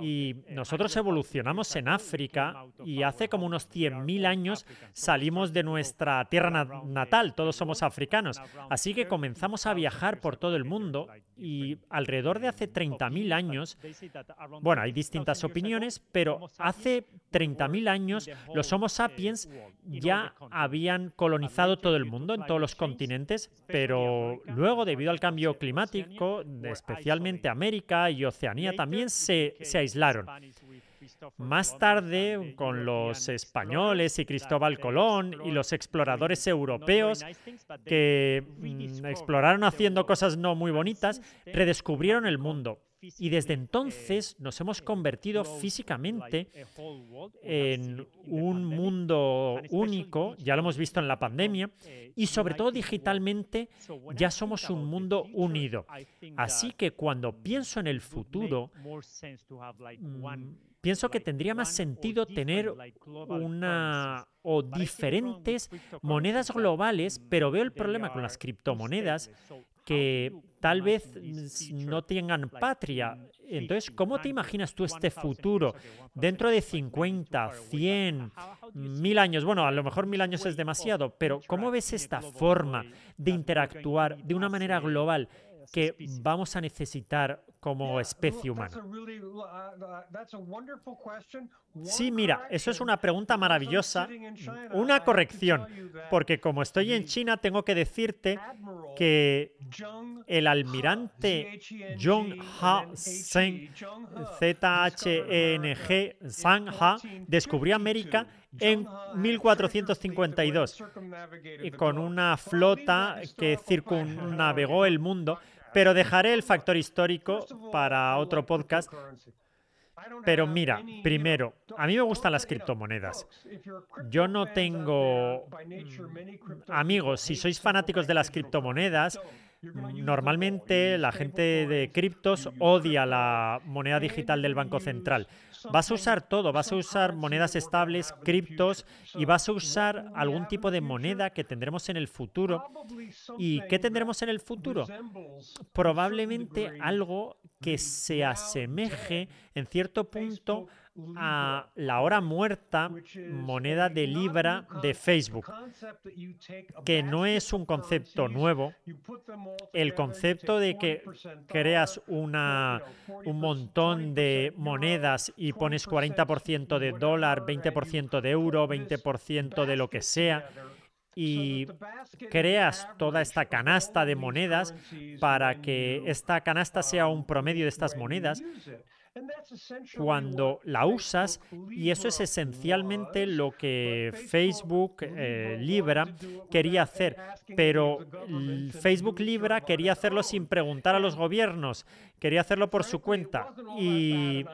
y nosotros evolucionamos en África y hace como unos 100.000 años salimos de nuestra tierra natal, todos somos africanos. Así que comenzamos a viajar por todo el mundo y alrededor de hace 30.000 años, bueno, hay distintas opiniones, pero hace 30.000 años los Homo sapiens ya habían colonizado todo el mundo, en todos los continentes, pero luego, debido al cambio climático, especialmente América y Oceanía, también se, se aislaron. Más tarde, con los españoles y Cristóbal Colón y los exploradores europeos que mm, exploraron haciendo cosas no muy bonitas, redescubrieron el mundo. Y desde entonces nos hemos convertido físicamente en un mundo único, ya lo hemos visto en la pandemia, y sobre todo digitalmente ya somos un mundo unido. Así que cuando pienso en el futuro, pienso que tendría más sentido tener una o diferentes monedas globales, pero veo el problema con las criptomonedas que tal vez no tengan patria. Entonces, ¿cómo te imaginas tú este futuro dentro de 50, 100, mil años? Bueno, a lo mejor mil años es demasiado, pero ¿cómo ves esta forma de interactuar de una manera global que vamos a necesitar como especie humana? Sí, mira, eso es una pregunta maravillosa. Una corrección, porque como estoy en China, tengo que decirte que el almirante Zheng Ha Zheng, Z-H-E-N-G, Zhang Ha, descubrió América en 1452 y con una flota que circunnavegó el mundo pero dejaré el factor histórico para otro podcast. Pero mira, primero, a mí me gustan las criptomonedas. Yo no tengo mm, amigos, si sois fanáticos de las criptomonedas, normalmente la gente de criptos odia la moneda digital del Banco Central. Vas a usar todo, vas a usar monedas estables, criptos y vas a usar algún tipo de moneda que tendremos en el futuro. ¿Y qué tendremos en el futuro? Probablemente algo que se asemeje en cierto punto a la hora muerta moneda de libra de Facebook, que no es un concepto nuevo. El concepto de que creas una, un montón de monedas y pones 40% de dólar, 20% de euro, 20% de lo que sea, y creas toda esta canasta de monedas para que esta canasta sea un promedio de estas monedas, cuando la usas y eso es esencialmente lo que Facebook eh, Libra quería hacer, pero Facebook Libra quería hacerlo sin preguntar a los gobiernos, quería hacerlo por su cuenta. y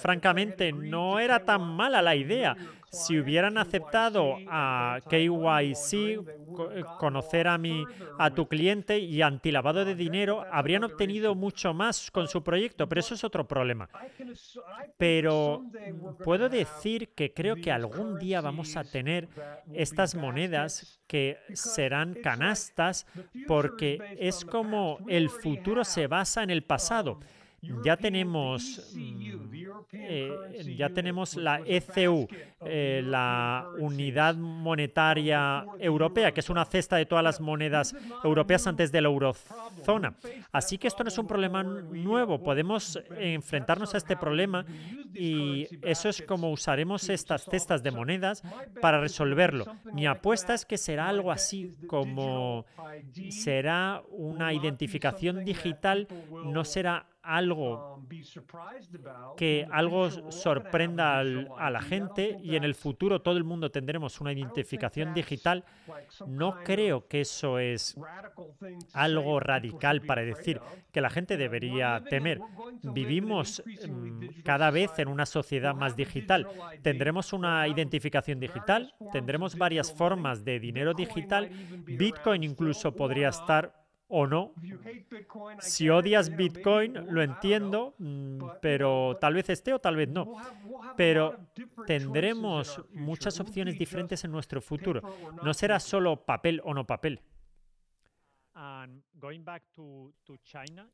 francamente no era tan mala la idea. Si hubieran aceptado a KYC, eh, conocer a, mi, a tu cliente y antilavado de dinero, habrían obtenido mucho más con su proyecto, pero eso es otro problema. Pero puedo decir que creo que algún día vamos a tener estas monedas que serán canastas porque es como el futuro se basa en el pasado. Ya tenemos mm, eh, ya tenemos la ECU, eh, la Unidad Monetaria Europea, que es una cesta de todas las monedas europeas antes de la eurozona. Así que esto no es un problema nuevo, podemos enfrentarnos a este problema y eso es como usaremos estas cestas de monedas para resolverlo. Mi apuesta es que será algo así como será una identificación digital, no será algo um, que algo sorprenda a la gente y en el futuro todo el mundo tendremos una identificación digital, no creo que eso es algo radical para decir que la gente debería temer. Vivimos mm, cada vez en una sociedad más digital. Tendremos una identificación digital, tendremos varias formas de dinero digital. Bitcoin incluso podría estar o no. Si odias Bitcoin, lo entiendo, mm, pero tal vez esté o tal vez no. Pero tendremos muchas opciones diferentes en nuestro futuro. No será solo papel o no papel.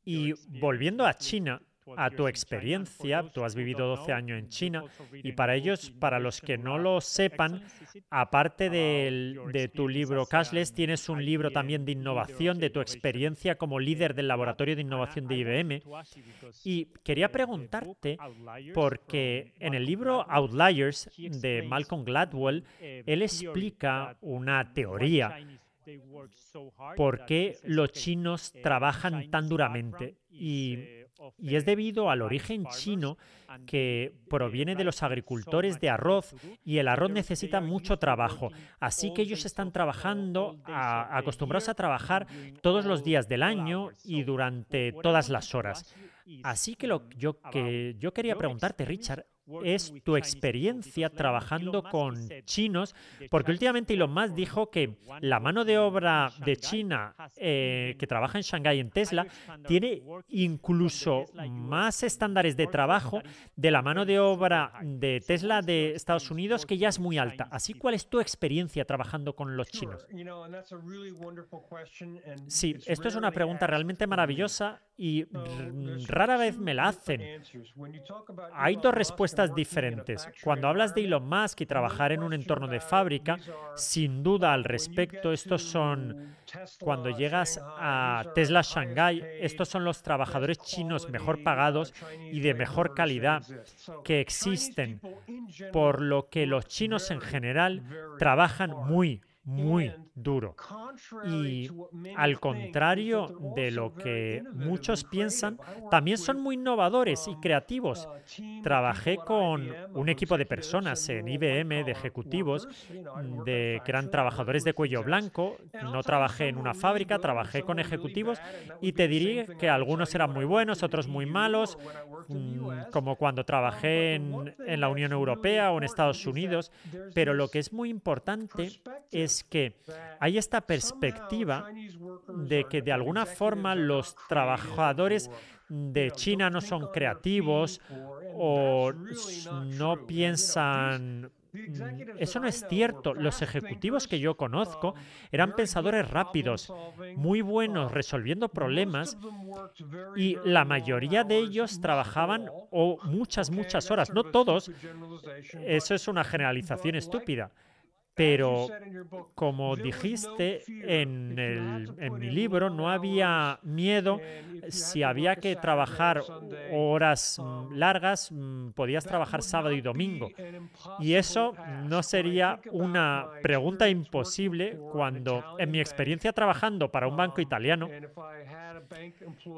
Y volviendo a China, a tu experiencia. Tú has vivido 12 años en China y para ellos, para los que no lo sepan, aparte de tu libro Cashless, tienes un libro también de innovación, de tu experiencia como líder del laboratorio de innovación de IBM. Y quería preguntarte, porque en el libro Outliers de Malcolm Gladwell, él explica una teoría por qué los chinos trabajan tan duramente. Y y es debido al origen chino que proviene de los agricultores de arroz y el arroz necesita mucho trabajo. Así que ellos están trabajando, acostumbrados a trabajar todos los días del año y durante todas las horas. Así que lo yo, que yo quería preguntarte, Richard, es tu experiencia trabajando con chinos, porque últimamente Elon Musk dijo que la mano de obra de China eh, que trabaja en Shanghái en Tesla tiene incluso más estándares de trabajo de la mano de obra de Tesla de Estados Unidos, que ya es muy alta. Así, ¿cuál es tu experiencia trabajando con los chinos? Sí, esto es una pregunta realmente maravillosa y rara vez me la hacen. Hay dos respuestas diferentes. Cuando hablas de Elon Musk y trabajar en un entorno de fábrica, sin duda al respecto, estos son, cuando llegas a Tesla Shanghai, estos son los trabajadores chinos mejor pagados y de mejor calidad que existen, por lo que los chinos en general trabajan muy, muy duro. Y al contrario de lo que muchos piensan, también son muy innovadores y creativos. Trabajé con un equipo de personas en IBM, de ejecutivos, de que eran trabajadores de cuello blanco. No trabajé en una fábrica, trabajé con ejecutivos y te diría que algunos eran muy buenos, otros muy malos, mm, como cuando trabajé en, en la Unión Europea o en Estados Unidos. Pero lo que es muy importante es que hay esta perspectiva de que de alguna forma los trabajadores de China no son creativos o no piensan eso no es cierto. Los ejecutivos que yo conozco eran pensadores rápidos, muy buenos resolviendo problemas y la mayoría de ellos trabajaban o muchas, muchas horas. No todos. Eso es una generalización estúpida. Pero como dijiste en, en, mi libro, no había miedo. Si había que trabajar horas mm, largas, mm, podías trabajar sábado y domingo. Y eso no sería una pregunta imposible cuando, en mi experiencia trabajando para un banco italiano,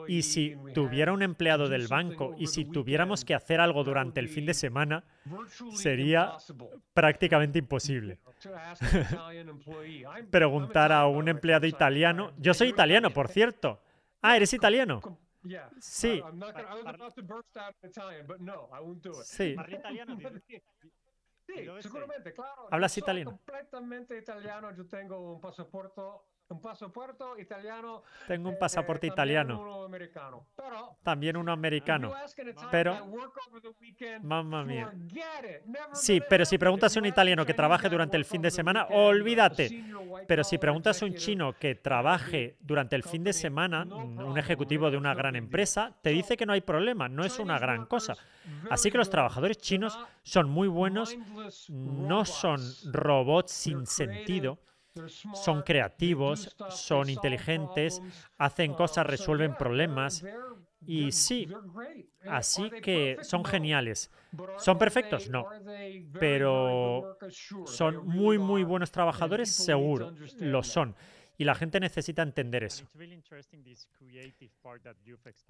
y si tuviera un empleado del banco y si tuviéramos que hacer algo durante el fin de semana, sería prácticamente imposible. Preguntar a un empleado italiano. Yo soy italiano, por cierto. Ah, ¿eres italiano? Sí. Sí. Sí, seguramente, claro. ¿Hablas italiano? completamente italiano. Yo tengo un pasaporte un pasaporte italiano. Tengo un eh, pasaporte eh, italiano. También uno americano. Pero, También uno americano. Pero- Mamma mía. Sí, pero si preguntas a un italiano que trabaje durante el fin de semana, olvídate. Pero si preguntas a un chino que trabaje durante el fin de semana, un ejecutivo de una gran empresa, te dice que no hay problema, no es una gran cosa. Así que los trabajadores chinos son muy buenos, no son robots sin sentido, son creativos, son inteligentes, hacen cosas, resuelven problemas. y sí, Así que son geniales. ¿Son perfectos? No. Pero Son muy, muy buenos trabajadores, seguro. Lo son. Y la gente necesita entender eso.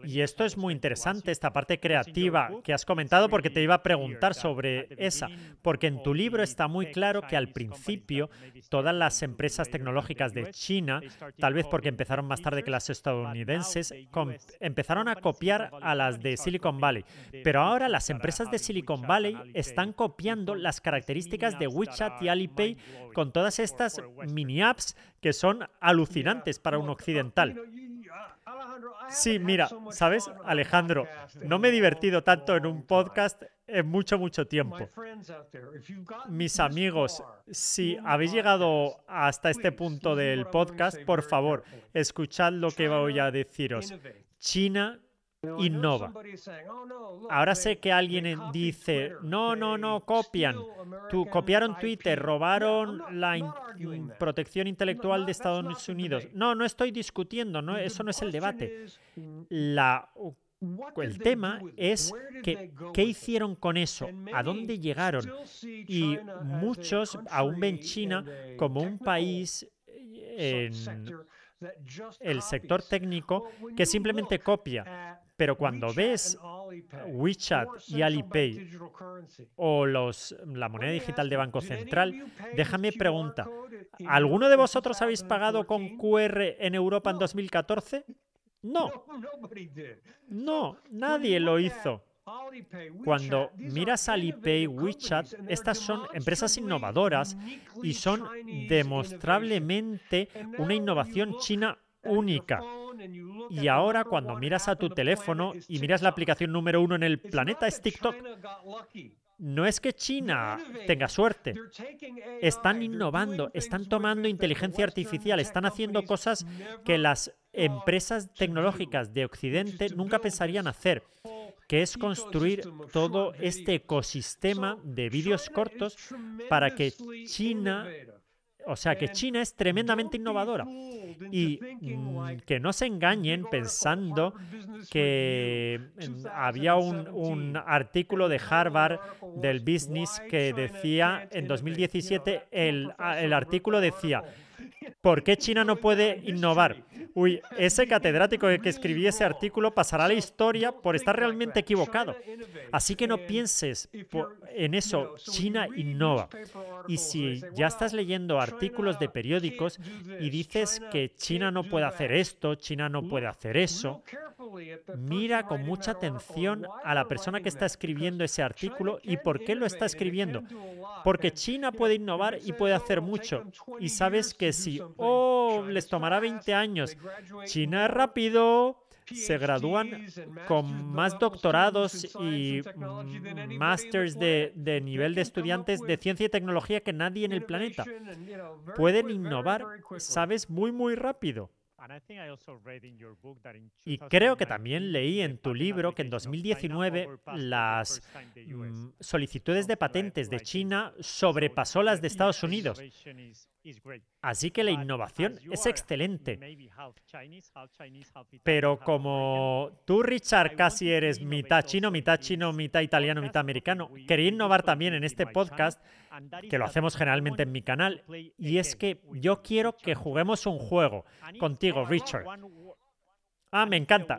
Y esto es muy interesante, esta parte creativa que has comentado, porque te iba a preguntar sobre esa. Porque en tu libro está muy claro que al principio todas las empresas tecnológicas de China, tal vez porque empezaron más tarde que las estadounidenses, empezaron a copiar a las de Silicon Valley. Pero ahora las empresas de Silicon Valley están copiando las características de WeChat y Alipay con todas estas mini apps que son alucinantes para un occidental. Sí, mira, ¿sabes, Alejandro? No me he divertido tanto en un podcast en mucho, mucho tiempo. Mis amigos, si habéis llegado hasta este punto del podcast, por favor, escuchad lo que voy a deciros. China innova. Ahora sé que alguien en- dice, no, no, no, copian. Tú, copiaron Twitter, robaron la in- protección intelectual de Estados Unidos. No, no estoy discutiendo, no, eso no es el debate. La, el tema es que, ¿qué hicieron con eso? ¿A dónde llegaron? Y muchos aún ven China como un país eh, en el sector técnico que simplemente copia. Pero cuando ves WeChat y Alipay o los, la moneda digital de Banco Central, déjame preguntar, ¿alguno de vosotros habéis pagado con QR en Europa en 2014? No, no, nadie lo hizo. Cuando miras Alipay, WeChat, estas son empresas innovadoras y son demostrablemente una innovación china única. Y ahora cuando miras a tu teléfono y miras la aplicación número uno en el planeta es TikTok, no es que China tenga suerte. Están innovando, están tomando inteligencia artificial, están haciendo cosas que las empresas tecnológicas de Occidente nunca pensarían hacer, que es construir todo este ecosistema de vídeos cortos para que China, o sea, que China es tremendamente innovadora. Y mm, que no se engañen pensando que mm, había un, un artículo de Harvard del Business que decía en 2017, el, el artículo decía, ¿por qué China no puede innovar? Uy, ese catedrático que escribió ese artículo pasará a la historia por estar realmente equivocado. Así que no pienses en eso, China innova. Y si ya estás leyendo artículos de periódicos y dices que China no puede hacer esto, China no puede hacer eso, mira con mucha atención a la persona que está escribiendo ese artículo y por qué lo está escribiendo. Porque China puede innovar y puede hacer mucho. Y sabes que si, oh, les tomará 20 años, China es rápido, se gradúan con más doctorados y másters de, de nivel de estudiantes de ciencia y tecnología que nadie en el planeta. Pueden innovar, sabes, muy, muy rápido. Y creo que también leí en tu libro que en 2019 las mm, solicitudes de patentes de China sobrepasó las de Estados Unidos. Así que la innovación es excelente. Pero como tú, Richard, casi eres mitad chino, mitad chino, mitad italiano, mitad americano, quería innovar también en este podcast, que lo hacemos generalmente en mi canal, y es que yo quiero que juguemos un juego contigo, Richard. Ah, me encanta.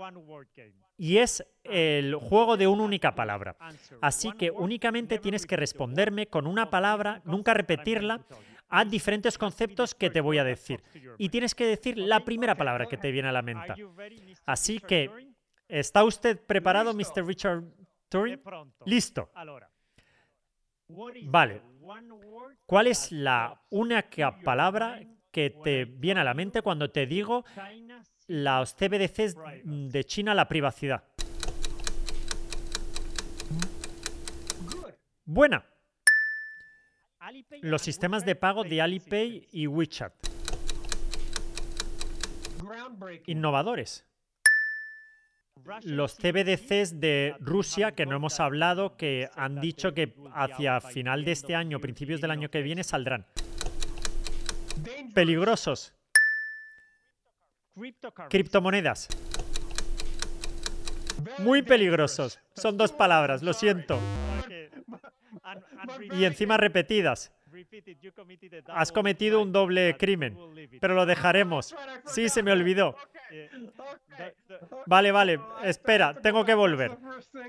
Y es el juego de una única palabra. Así que únicamente tienes que responderme con una palabra, nunca repetirla, a diferentes conceptos que te voy a decir. Y tienes que decir la primera palabra que te viene a la mente. Así que, ¿está usted preparado, Mr. Richard Turing? Listo. Vale. ¿Cuál es la única palabra que te viene a la mente cuando te digo los CBDCs de China, la privacidad? Buena. Los sistemas de pago de Alipay y WeChat. Innovadores. Los CBDCs de Rusia, que no hemos hablado, que han dicho que hacia final de este año, principios del año que viene, saldrán. Peligrosos. Criptomonedas. Muy peligrosos. Son dos palabras, lo siento. Y encima repetidas. Has cometido un doble crimen, pero lo dejaremos. Sí, se me olvidó. Vale, vale, espera, tengo que volver.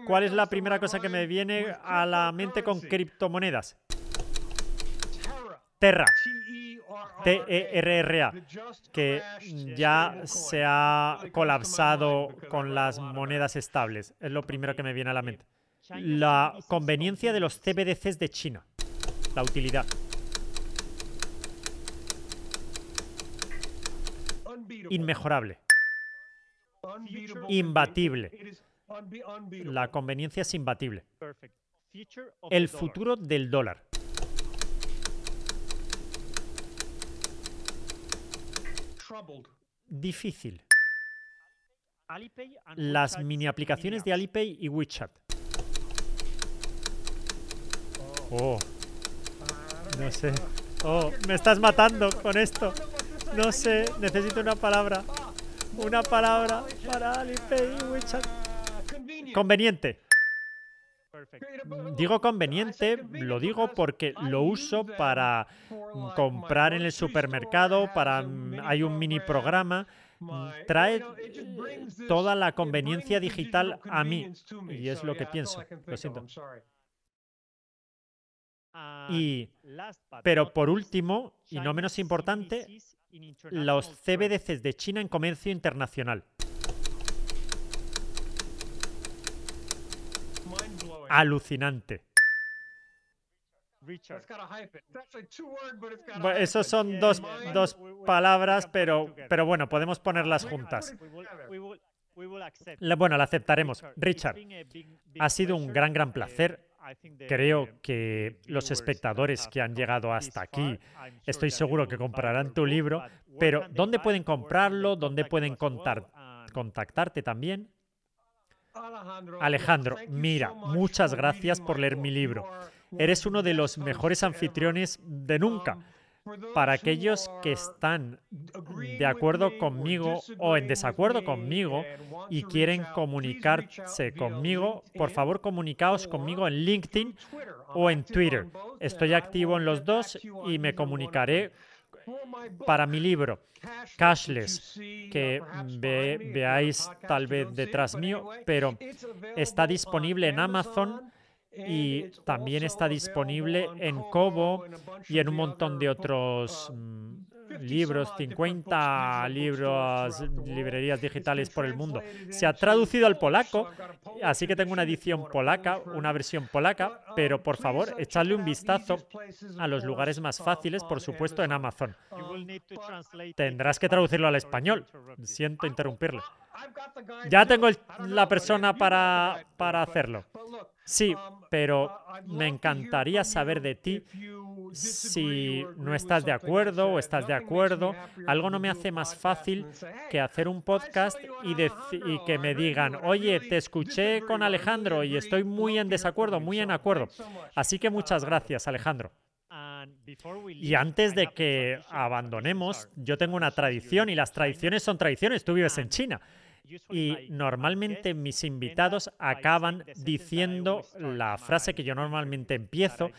¿Cuál es la primera cosa que me viene a la mente con criptomonedas? Terra. Terra, que ya se ha colapsado con las monedas estables. Es lo primero que me viene a la mente. La conveniencia de los CBDCs de China. La utilidad. Inmejorable. Imbatible. La conveniencia es imbatible. El futuro del dólar. Difícil. Las mini aplicaciones de Alipay y WeChat. Oh, no sé. Oh, me estás matando con esto. No sé, necesito una palabra. Una palabra para Alipay y WeChat. Convenient. Conveniente. Digo conveniente, lo digo porque lo uso para comprar en el supermercado, para mm, hay un mini programa, mm, trae toda la conveniencia digital a mí y es lo que pienso. Lo siento. Y pero por último, y no menos importante, los CBDCs de China en comercio internacional. Alucinante. Bueno, esos son dos, dos palabras, pero, pero bueno, podemos ponerlas juntas. La- Bueno, la aceptaremos. Richard, ha sido un gran, gran placer. Creo que los espectadores que han llegado hasta aquí, estoy seguro que comprarán tu libro, pero ¿dónde pueden comprarlo? ¿Dónde pueden contar- contactarte también? Alejandro, mira, muchas gracias por leer mi libro. Eres uno de los mejores anfitriones de nunca. Para aquellos que están de acuerdo conmigo o en desacuerdo conmigo y quieren comunicarse conmigo, por favor comunicaos conmigo en LinkedIn o en Twitter. Estoy activo en los dos y me comunicaré para mi libro Cashless, que ve- veáis tal vez detrás mío, pero está disponible en Amazon y también está disponible en Kobo y en un montón de otros mm, libros, 50 libros, librerías digitales por el mundo. Se ha traducido al polaco, así que tengo una edición polaca, una versión polaca, pero por favor, echadle un vistazo a los lugares más fáciles, por supuesto, en Amazon. Tendrás que traducirlo al español. Siento interrumpirle. Ya tengo la persona para, para hacerlo. Sí, pero me encantaría saber de ti si no estás de acuerdo o estás de acuerdo. Algo no me hace más fácil que hacer un podcast y, que me digan, oye, te escuché con Alejandro y estoy muy en desacuerdo, muy en acuerdo. Así que muchas gracias, Alejandro. Y antes de que abandonemos, yo tengo una tradición y las tradiciones son tradiciones. Tú vives en China. Y normalmente mis invitados acaban diciendo la frase que yo normalmente empiezo,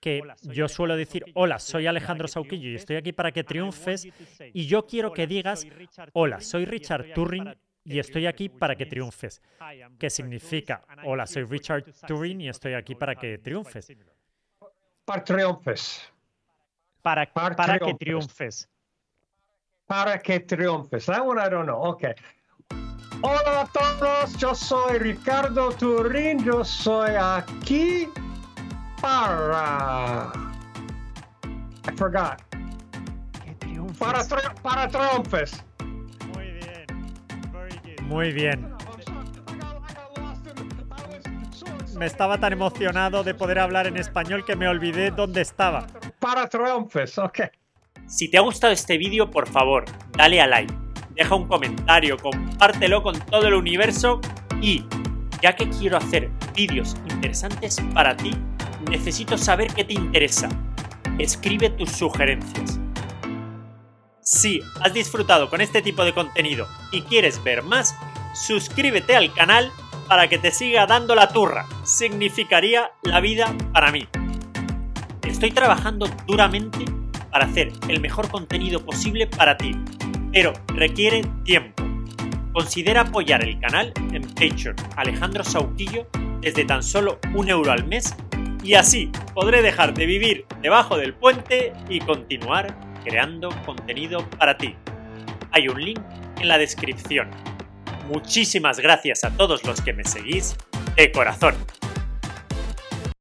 que yo suelo decir, hola, soy Alejandro Sauquillo y estoy aquí para que triunfes. Y yo quiero que digas, hola, soy Richard Turing y estoy aquí para que triunfes. ¿Qué significa? Hola, soy Richard Turing y estoy aquí para que triunfes. Para triunfes. Para, que triunfes. triunfes. Para que triunfes. That one I don't know. Okay. Hola a todos, yo soy Ricardo Turín, yo soy aquí para... I forgot. Para, tri- para triunfes. Muy bien. Muy bien. Me estaba tan emocionado de poder hablar en español que me olvidé dónde estaba. Para triunfes, ok. Si te ha gustado este vídeo, por favor, dale a like, deja un comentario, compártelo con todo el universo y, ya que quiero hacer vídeos interesantes para ti, necesito saber qué te interesa. Escribe tus sugerencias. Si has disfrutado con este tipo de contenido y quieres ver más, suscríbete al canal para que te siga dando la turra. Significaría la vida para mí. Estoy trabajando duramente para hacer el mejor contenido posible para ti, pero requiere tiempo. Considera apoyar el canal en Patreon Alejandro Sauquillo desde tan solo un euro al mes y así podré dejar de vivir debajo del puente y continuar creando contenido para ti. Hay un link en la descripción. Muchísimas gracias a todos los que me seguís de corazón.